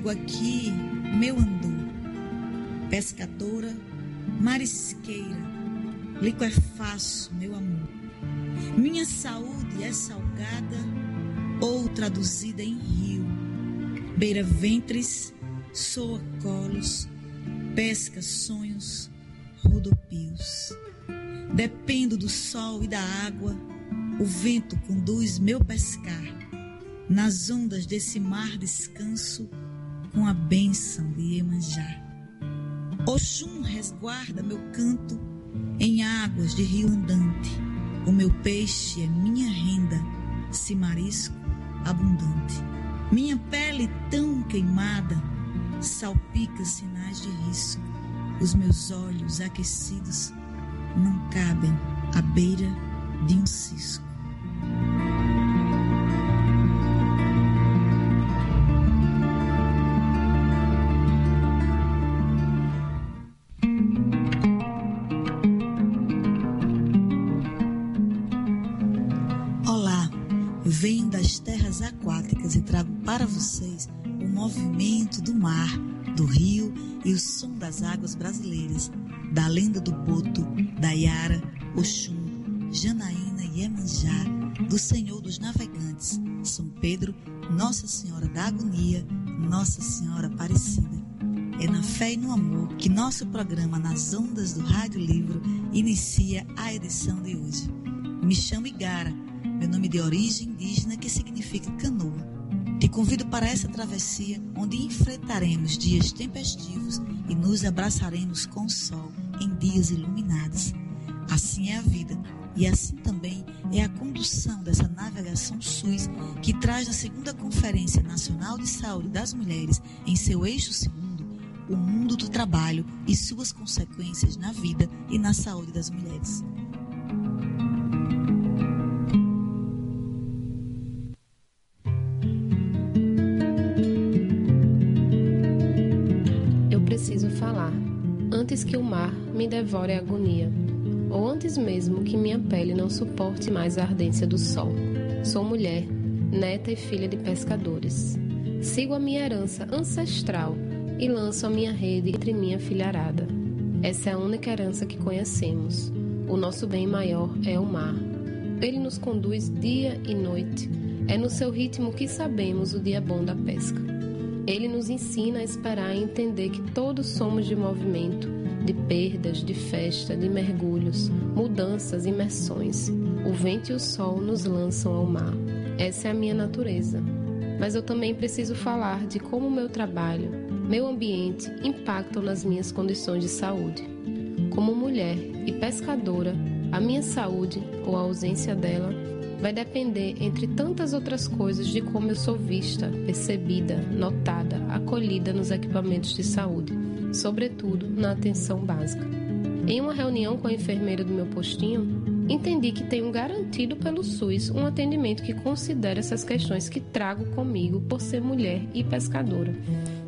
Carrego aqui meu andor, pescadora, marisqueira, liquefaço meu amor. Minha saúde é salgada ou traduzida em rio, beira ventres, soa colos, pesca sonhos, rodopios. Dependo do sol e da água, o vento conduz meu pescar. Nas ondas desse mar descanso com a bênção de Iemanjá. Oxum resguarda meu canto em águas de rio andante. O meu peixe é minha renda, se marisco abundante. Minha pele tão queimada salpica sinais de risco. Os meus olhos aquecidos não cabem à beira de um cisco. Aquáticas e trago para vocês o movimento do mar, do rio e o som das águas brasileiras, da lenda do Boto, da Yara, Oxum, Janaína e Emanjá, do Senhor dos Navegantes, São Pedro, Nossa Senhora da Agonia, Nossa Senhora Aparecida. É na fé e no amor que nosso programa Nas Ondas do Rádio Livro inicia a edição de hoje. Me chamo Igara, meu nome de origem indígena que significa canoa. Te convido para essa travessia onde enfrentaremos dias tempestivos e nos abraçaremos com o sol em dias iluminados. Assim é a vida e assim também é a condução dessa navegação SUS que traz na segunda Conferência Nacional de Saúde das Mulheres em seu eixo segundo o mundo do trabalho e suas consequências na vida e na saúde das mulheres. Antes que o mar me devore a agonia, ou antes mesmo que minha pele não suporte mais a ardência do sol. Sou mulher, neta e filha de pescadores. Sigo a minha herança ancestral e lanço a minha rede entre minha filharada. Essa é a única herança que conhecemos. O nosso bem maior é o mar. Ele nos conduz dia e noite. É no seu ritmo que sabemos o dia bom da pesca. Ele nos ensina a esperar e entender que todos somos de movimento, de perdas, de festa, de mergulhos, mudanças, imersões. O vento e o sol nos lançam ao mar. Essa é a minha natureza. Mas eu também preciso falar de como meu trabalho, meu ambiente impactam nas minhas condições de saúde. Como mulher e pescadora, a minha saúde ou a ausência dela vai depender, entre tantas outras coisas, de como eu sou vista, percebida, notada, acolhida nos equipamentos de saúde, sobretudo na atenção básica. Em uma reunião com a enfermeira do meu postinho, entendi que tenho garantido pelo SUS um atendimento que considera essas questões que trago comigo por ser mulher e pescadora.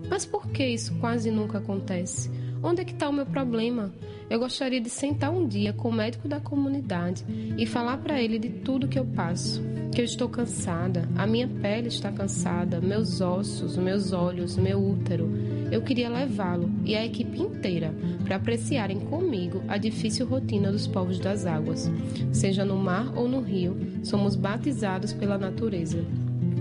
Mas por que isso quase nunca acontece? Onde é que está o meu problema? Eu gostaria de sentar um dia com o médico da comunidade e falar para ele de tudo que eu passo. Que eu estou cansada, a minha pele está cansada, meus ossos, meus olhos, meu útero. Eu queria levá-lo e a equipe inteira para apreciarem comigo a difícil rotina dos povos das águas. Seja no mar ou no rio, somos batizados pela natureza.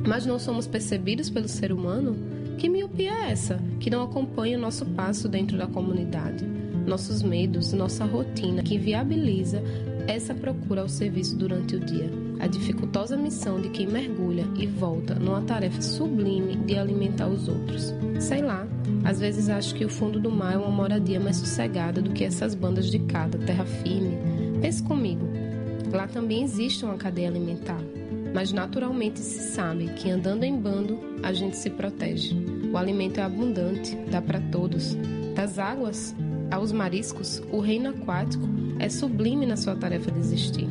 Mas não somos percebidos pelo ser humano? Que miopia é essa que não acompanha o nosso passo dentro da comunidade? Nossos medos, nossa rotina que viabiliza essa procura ao serviço durante o dia. A dificultosa missão de quem mergulha e volta numa tarefa sublime de alimentar os outros. Sei lá, às vezes acho que o fundo do mar é uma moradia mais sossegada do que essas bandas de cada terra firme. Pense comigo, lá também existe uma cadeia alimentar mas naturalmente se sabe que andando em bando a gente se protege. O alimento é abundante, dá para todos. Das águas aos mariscos, o reino aquático é sublime na sua tarefa de existir.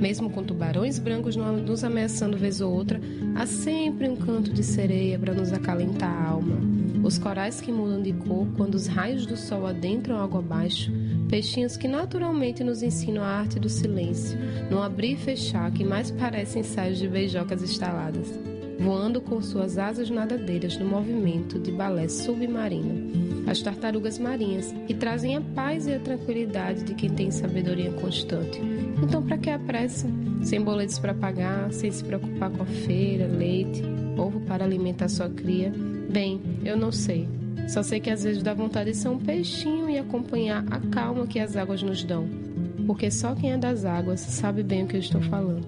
Mesmo com tubarões brancos nos ameaçando vez ou outra, há sempre um canto de sereia para nos acalentar a alma. Os corais que mudam de cor quando os raios do sol adentram água abaixo, peixinhos que naturalmente nos ensinam a arte do silêncio, no abrir e fechar que mais parecem ensaios de beijocas estaladas. voando com suas asas nadadeiras no movimento de balé submarino. As tartarugas marinhas, que trazem a paz e a tranquilidade de quem tem sabedoria constante. Então, para que a pressa? Sem boletos para pagar, sem se preocupar com a feira, leite, ovo para alimentar sua cria? Bem, eu não sei. Só sei que às vezes dá vontade de ser um peixinho e acompanhar a calma que as águas nos dão. Porque só quem é das águas sabe bem o que eu estou falando.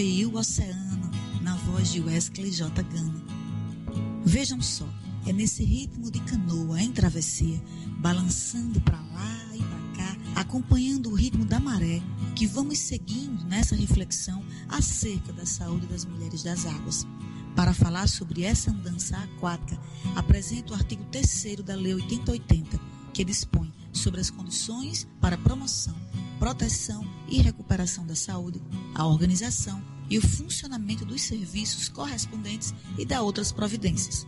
E o Oceano, na voz de Wesley J. Gana. Vejam só, é nesse ritmo de canoa em travessia, balançando para lá e para cá, acompanhando o ritmo da maré, que vamos seguindo nessa reflexão acerca da saúde das mulheres das águas. Para falar sobre essa andança aquática, apresento o artigo 3 da Lei 8080, que dispõe sobre as condições para promoção, proteção e recuperação da saúde, a organização e o funcionamento dos serviços correspondentes e da outras providências.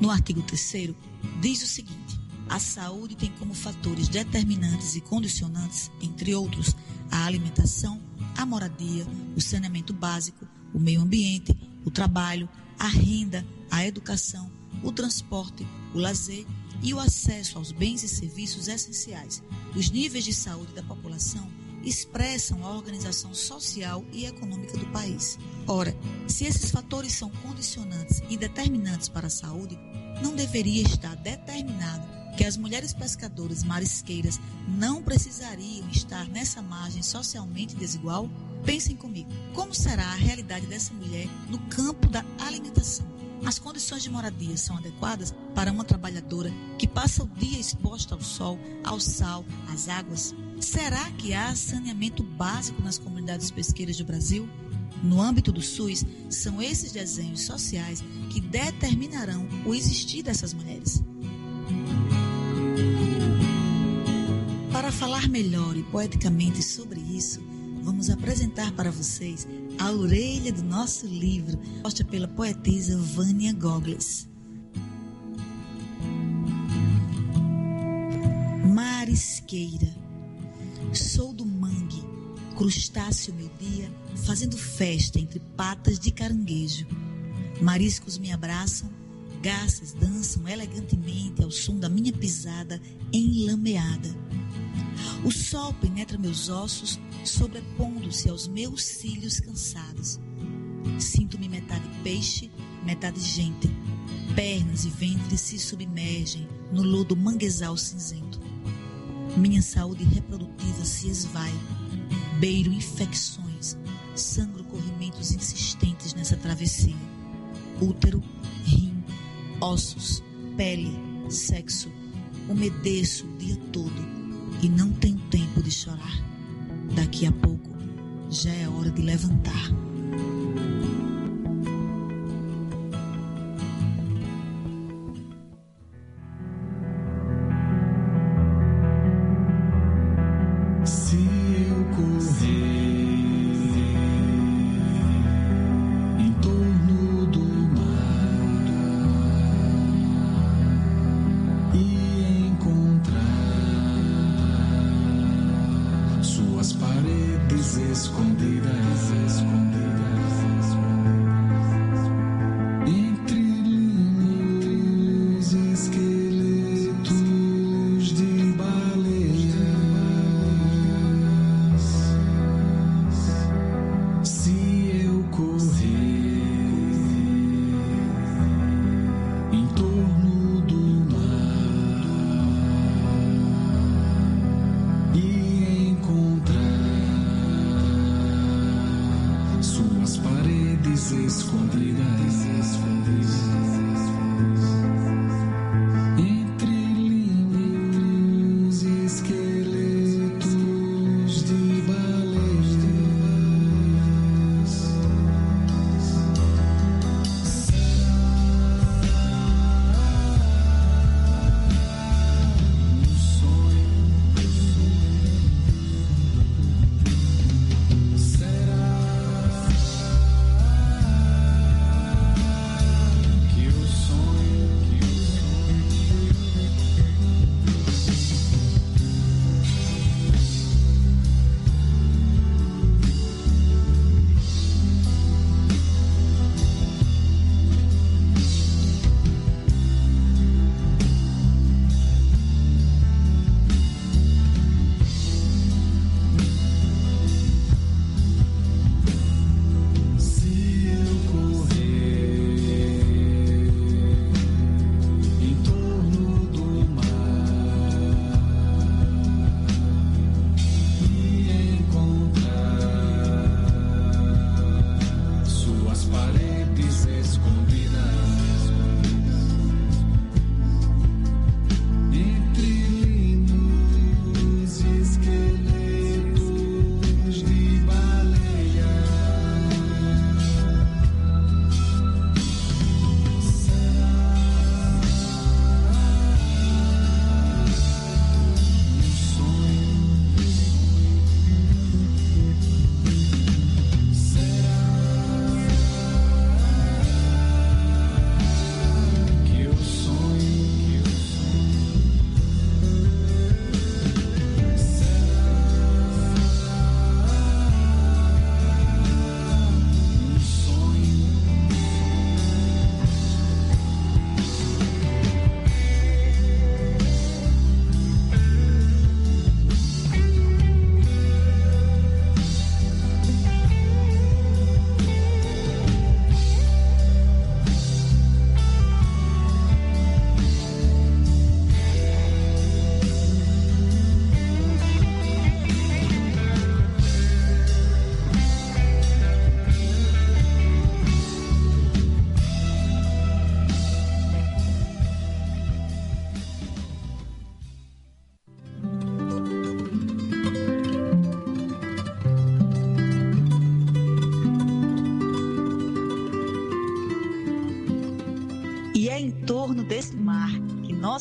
No artigo 3 diz o seguinte: a saúde tem como fatores determinantes e condicionantes, entre outros, a alimentação, a moradia, o saneamento básico, o meio ambiente, o trabalho, a renda, a educação, o transporte, o lazer e o acesso aos bens e serviços essenciais. Os níveis de saúde da população expressam a organização social e econômica do país. Ora, se esses fatores são condicionantes e determinantes para a saúde, não deveria estar determinado que as mulheres pescadoras marisqueiras não precisariam estar nessa margem socialmente desigual? Pensem comigo, como será a realidade dessa mulher no campo da alimentação? As condições de moradia são adequadas para uma trabalhadora que passa o dia exposta ao sol, ao sal, às águas? Será que há saneamento básico nas comunidades pesqueiras do Brasil? No âmbito do SUS, são esses desenhos sociais que determinarão o existir dessas mulheres. Para falar melhor e poeticamente sobre isso, vamos apresentar para vocês a orelha do nosso livro, posta pela poetisa Vânia Gogles. Marisqueira, sou do mangue, crustáceo meu dia, fazendo festa entre patas de caranguejo. Mariscos me abraçam, garças dançam elegantemente ao som da minha pisada enlameada. O sol penetra meus ossos, sobrepondo-se aos meus cílios cansados. Sinto-me metade peixe, metade gente. Pernas e ventre se submergem no lodo manguezal cinzento. Minha saúde reprodutiva se esvai. Beiro infecções, sangro corrimentos insistentes nessa travessia. Útero, rim, ossos, pele, sexo. Umedeço o dia todo e não tenho tempo de chorar. Daqui a pouco já é hora de levantar.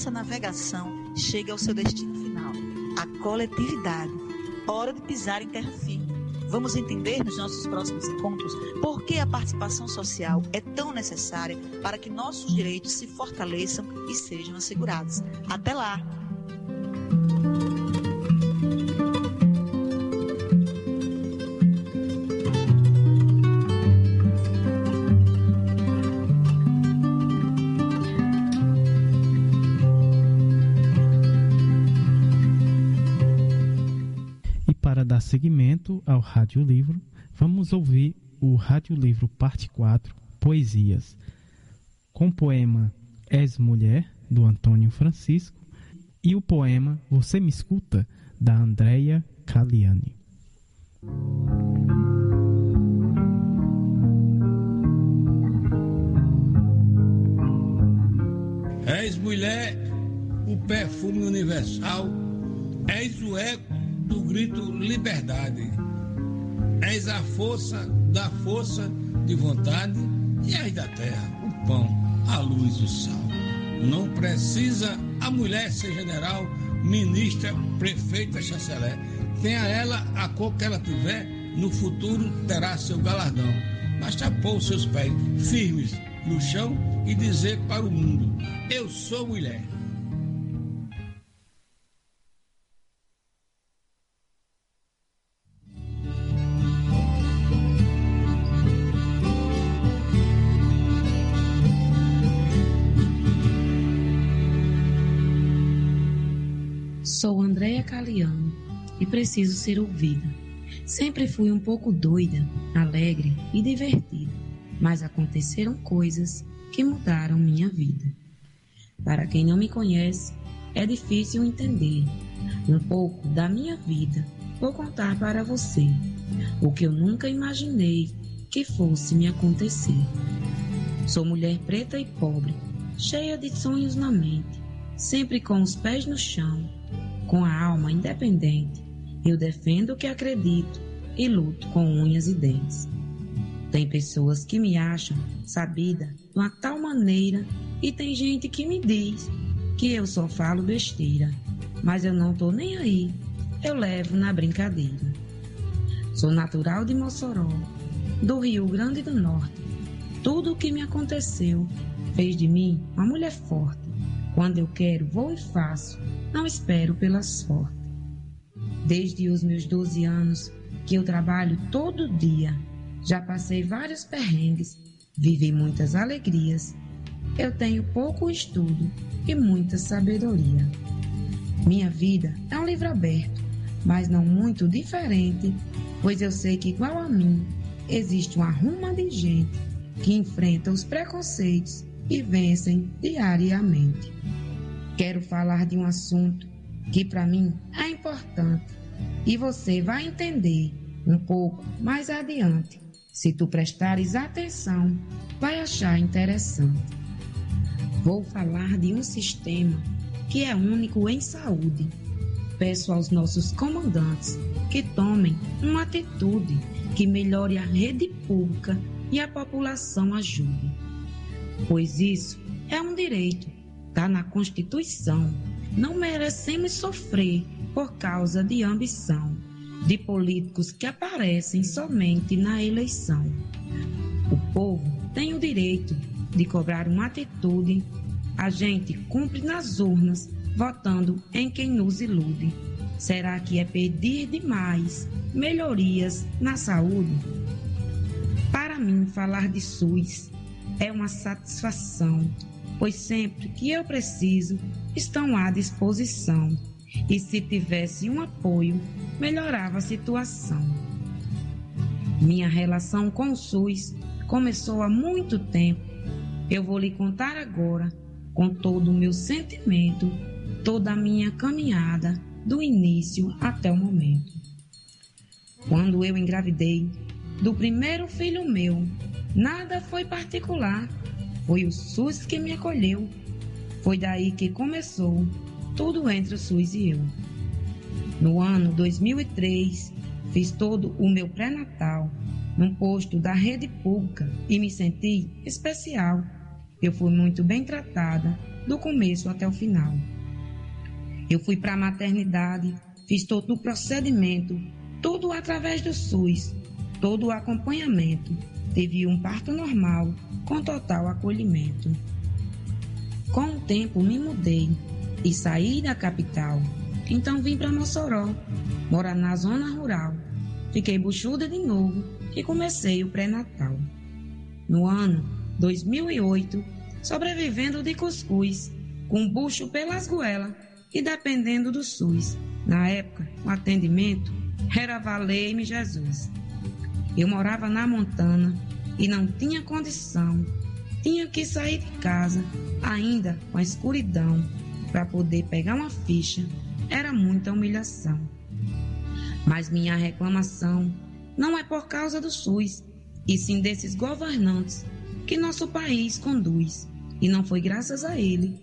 Que nossa navegação chegue ao seu destino final, a coletividade. Hora de pisar em terra firme. Vamos entender nos nossos próximos encontros por que a participação social é tão necessária para que nossos direitos se fortaleçam e sejam assegurados. Até lá! Ao Rádio Livro, vamos ouvir o Rádio Livro Parte 4, Poesias, com o poema És Mulher, do Antônio Francisco, e o poema Você Me Escuta, da Andrea Caliani. És mulher, o perfume universal, és o eco do grito liberdade. És a força da força de vontade e és da terra, o pão, a luz, o sal. Não precisa a mulher ser general, ministra, prefeita, chanceler. Tenha ela a cor que ela tiver, no futuro terá seu galardão. Basta pôr os seus pés firmes no chão e dizer para o mundo: Eu sou mulher. Sou Andréa Caliano e preciso ser ouvida. Sempre fui um pouco doida, alegre e divertida, mas aconteceram coisas que mudaram minha vida. Para quem não me conhece, é difícil entender. Um pouco da minha vida vou contar para você, o que eu nunca imaginei que fosse me acontecer. Sou mulher preta e pobre, cheia de sonhos na mente, sempre com os pés no chão, com a alma independente. Eu defendo o que acredito e luto com unhas e dentes. Tem pessoas que me acham sabida de uma tal maneira e tem gente que me diz que eu só falo besteira, mas eu não tô nem aí. Eu levo na brincadeira. Sou natural de Mossoró, do Rio Grande do Norte. Tudo o que me aconteceu fez de mim uma mulher forte. Quando eu quero, vou e faço, não espero pela sorte. Desde os meus 12 anos que eu trabalho todo dia, já passei vários perrengues, vivi muitas alegrias. Eu tenho pouco estudo e muita sabedoria. Minha vida é um livro aberto, mas não muito diferente, pois eu sei que igual a mim existe uma ruma de gente que enfrenta os preconceitos e vencem diariamente. Quero falar de um assunto que para mim é importante e você vai entender um pouco mais adiante. Se tu prestares atenção, vai achar interessante. Vou falar de um sistema que é único em saúde. Peço aos nossos comandantes que tomem uma atitude que melhore a rede pública e a população ajude. Pois isso é um direito, está na Constituição. Não merecemos sofrer por causa de ambição de políticos que aparecem somente na eleição. O povo tem o direito de cobrar uma atitude. A gente cumpre nas urnas, votando em quem nos ilude. Será que é pedir demais melhorias na saúde? Para mim, falar de SUS é uma satisfação, pois sempre que eu preciso, estão à disposição. E se tivesse um apoio, melhorava a situação. Minha relação com o SUS começou há muito tempo. Eu vou lhe contar agora, com todo o meu sentimento, toda a minha caminhada, do início até o momento. Quando eu engravidei do primeiro filho meu, nada foi particular, foi o SUS que me acolheu. Foi daí que começou tudo entre o SUS e eu. No ano 2003, fiz todo o meu pré-natal num posto da rede pública e me senti especial. Eu fui muito bem tratada do começo até o final. Eu fui para a maternidade, fiz todo o procedimento, tudo através do SUS, todo o acompanhamento. Tive um parto normal, com total acolhimento. Com o tempo me mudei e saí da capital. Então vim para Mossoró, morar na zona rural. Fiquei buchuda de novo e comecei o pré-natal. No ano 2008, sobrevivendo de cuscuz, com bucho pelas goelas e dependendo do SUS. Na época, o atendimento era valer-me Jesus. Eu morava na montana e não tinha condição. Tinha que sair de casa, ainda com a escuridão, para poder pegar uma ficha. Era muita humilhação. Mas minha reclamação não é por causa do SUS, e sim desses governantes que nosso país conduz. E não foi graças a ele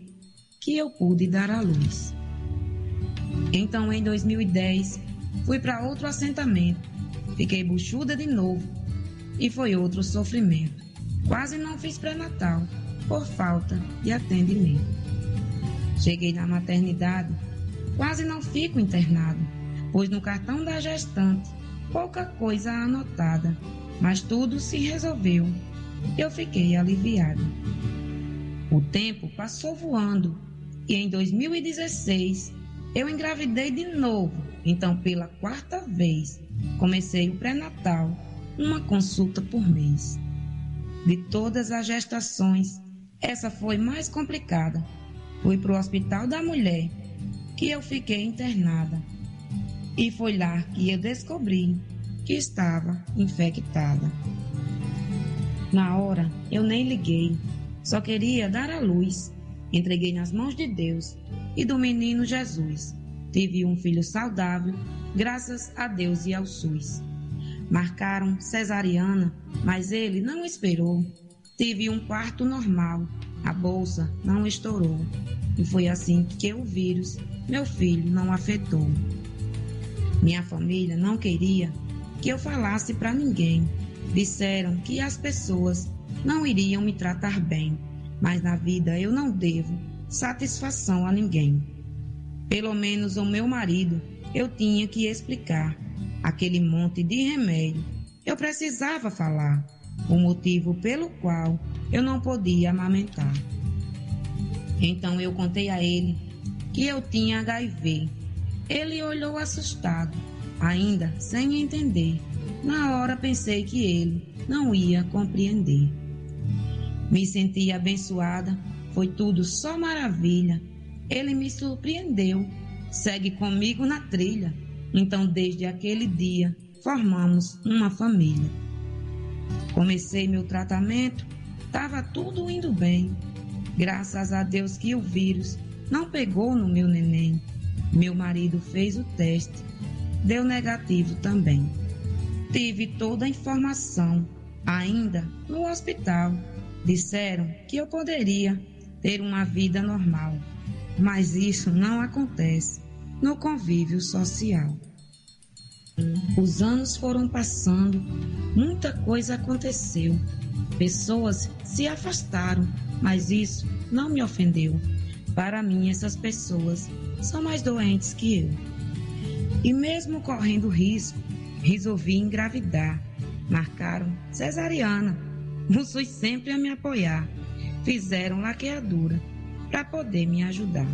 que eu pude dar à luz. Então, em 2010, fui para outro assentamento. Fiquei buchuda de novo e foi outro sofrimento. Quase não fiz pré-natal por falta de atendimento. Cheguei na maternidade, quase não fico internado, pois no cartão da gestante pouca coisa anotada, mas tudo se resolveu. Eu fiquei aliviada. O tempo passou voando e em 2016 eu engravidei de novo, então pela quarta vez comecei o pré-natal, uma consulta por mês. De todas as gestações, essa foi mais complicada. Fui para o Hospital da Mulher, que eu fiquei internada. E foi lá que eu descobri que estava infectada. Na hora, eu nem liguei, só queria dar a luz. Entreguei nas mãos de Deus e do menino Jesus. Tive um filho saudável, graças a Deus e ao SUS. Marcaram cesariana, mas ele não esperou. Tive um parto normal, a bolsa não estourou. E foi assim que o vírus, meu filho, não afetou. Minha família não queria que eu falasse para ninguém. Disseram que as pessoas não iriam me tratar bem, mas na vida eu não devo satisfação a ninguém. Pelo menos o meu marido eu tinha que explicar. Aquele monte de remédio. Eu precisava falar o motivo pelo qual eu não podia amamentar. Então eu contei a ele que eu tinha HIV. Ele olhou assustado, ainda sem entender. Na hora pensei que ele não ia compreender. Me senti abençoada foi tudo só maravilha. Ele me surpreendeu. Segue comigo na trilha. Então, desde aquele dia, formamos uma família. Comecei meu tratamento, estava tudo indo bem. Graças a Deus que o vírus não pegou no meu neném. Meu marido fez o teste, deu negativo também. Tive toda a informação, ainda no hospital. Disseram que eu poderia ter uma vida normal. Mas isso não acontece no convívio social. Os anos foram passando, muita coisa aconteceu. Pessoas se afastaram, mas isso não me ofendeu. Para mim, essas pessoas são mais doentes que eu. E mesmo correndo risco, resolvi engravidar. Marcaram cesariana. SUS sempre a me apoiar fizeram laqueadura para poder me ajudar.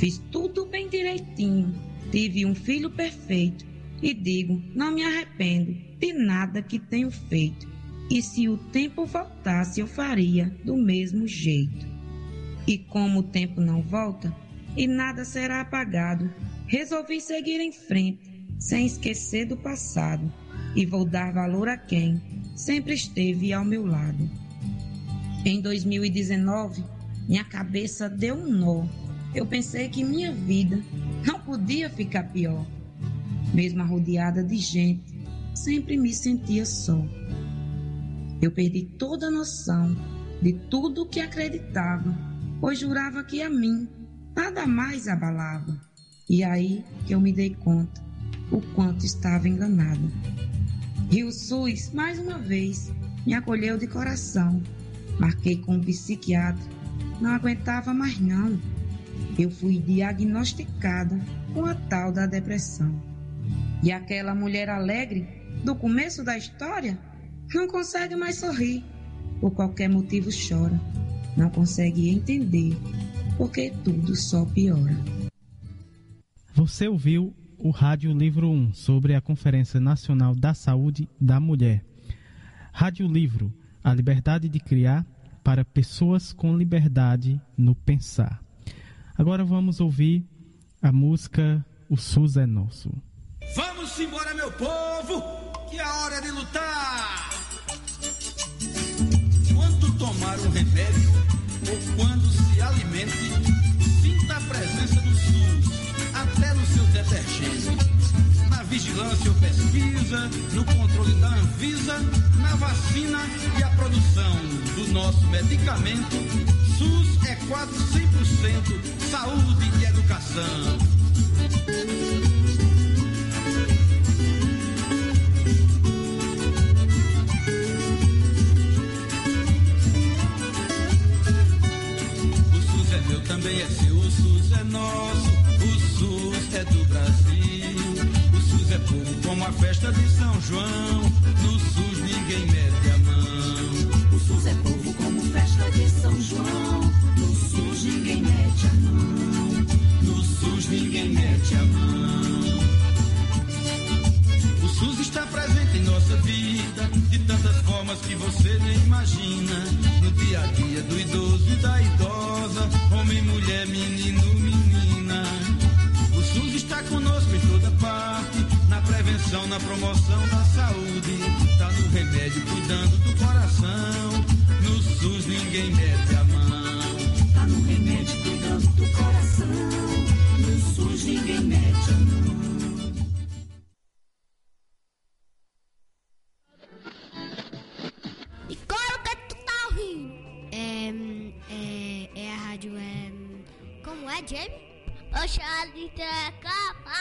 Fiz tudo bem direitinho, tive um filho perfeito e digo, não me arrependo de nada que tenho feito. E se o tempo voltasse, eu faria do mesmo jeito. E como o tempo não volta e nada será apagado, resolvi seguir em frente, sem esquecer do passado, e vou dar valor a quem sempre esteve ao meu lado. Em 2019, minha cabeça deu um nó. Eu pensei que minha vida não podia ficar pior. Mesmo rodeada de gente, sempre me sentia só. Eu perdi toda a noção de tudo o que acreditava, pois jurava que a mim nada mais abalava. E aí que eu me dei conta o quanto estava enganada. E o SUS, mais uma vez, me acolheu de coração Marquei com um psiquiatra não aguentava mais não. Eu fui diagnosticada com a tal da depressão. E aquela mulher alegre do começo da história não consegue mais sorrir. Por qualquer motivo chora. Não consegue entender porque tudo só piora. Você ouviu o Rádio Livro 1 sobre a Conferência Nacional da Saúde da Mulher. Rádio Livro, a liberdade de criar para pessoas com liberdade no pensar. Agora vamos ouvir a música O SUS é Nosso. Vamos embora, meu povo, que é a hora é de lutar. Quando tomar um remédio ou quando se alimente, sinta a presença do SUS, até no seu detergente. Na vigilância ou pesquisa, no controle da Anvisa, na vacina e a produção do nosso medicamento. SUS é quase 100% saúde e educação. O SUS é meu, também é seu, o SUS é nosso, o SUS é do Brasil. O SUS é povo como a festa de São João, no SUS ninguém mete a mão. O SUS é povo festa de São João. No SUS ninguém mete a mão. No SUS ninguém mete a mão. O SUS está presente em nossa vida, de tantas formas que você nem imagina. No dia a dia do idoso e da idosa, homem, mulher, menino, menina. O SUS está conosco em toda parte, na prevenção, na promoção da saúde. Tá no remédio, cuidando do coração. No SUS ninguém mete a mão. Tá no remédio cuidando do coração. No SUS ninguém mete a mão. E claro que tu tá ouvindo. É, é, é a rádio, é... Como é, Jamie? Oxa, a letra é capa.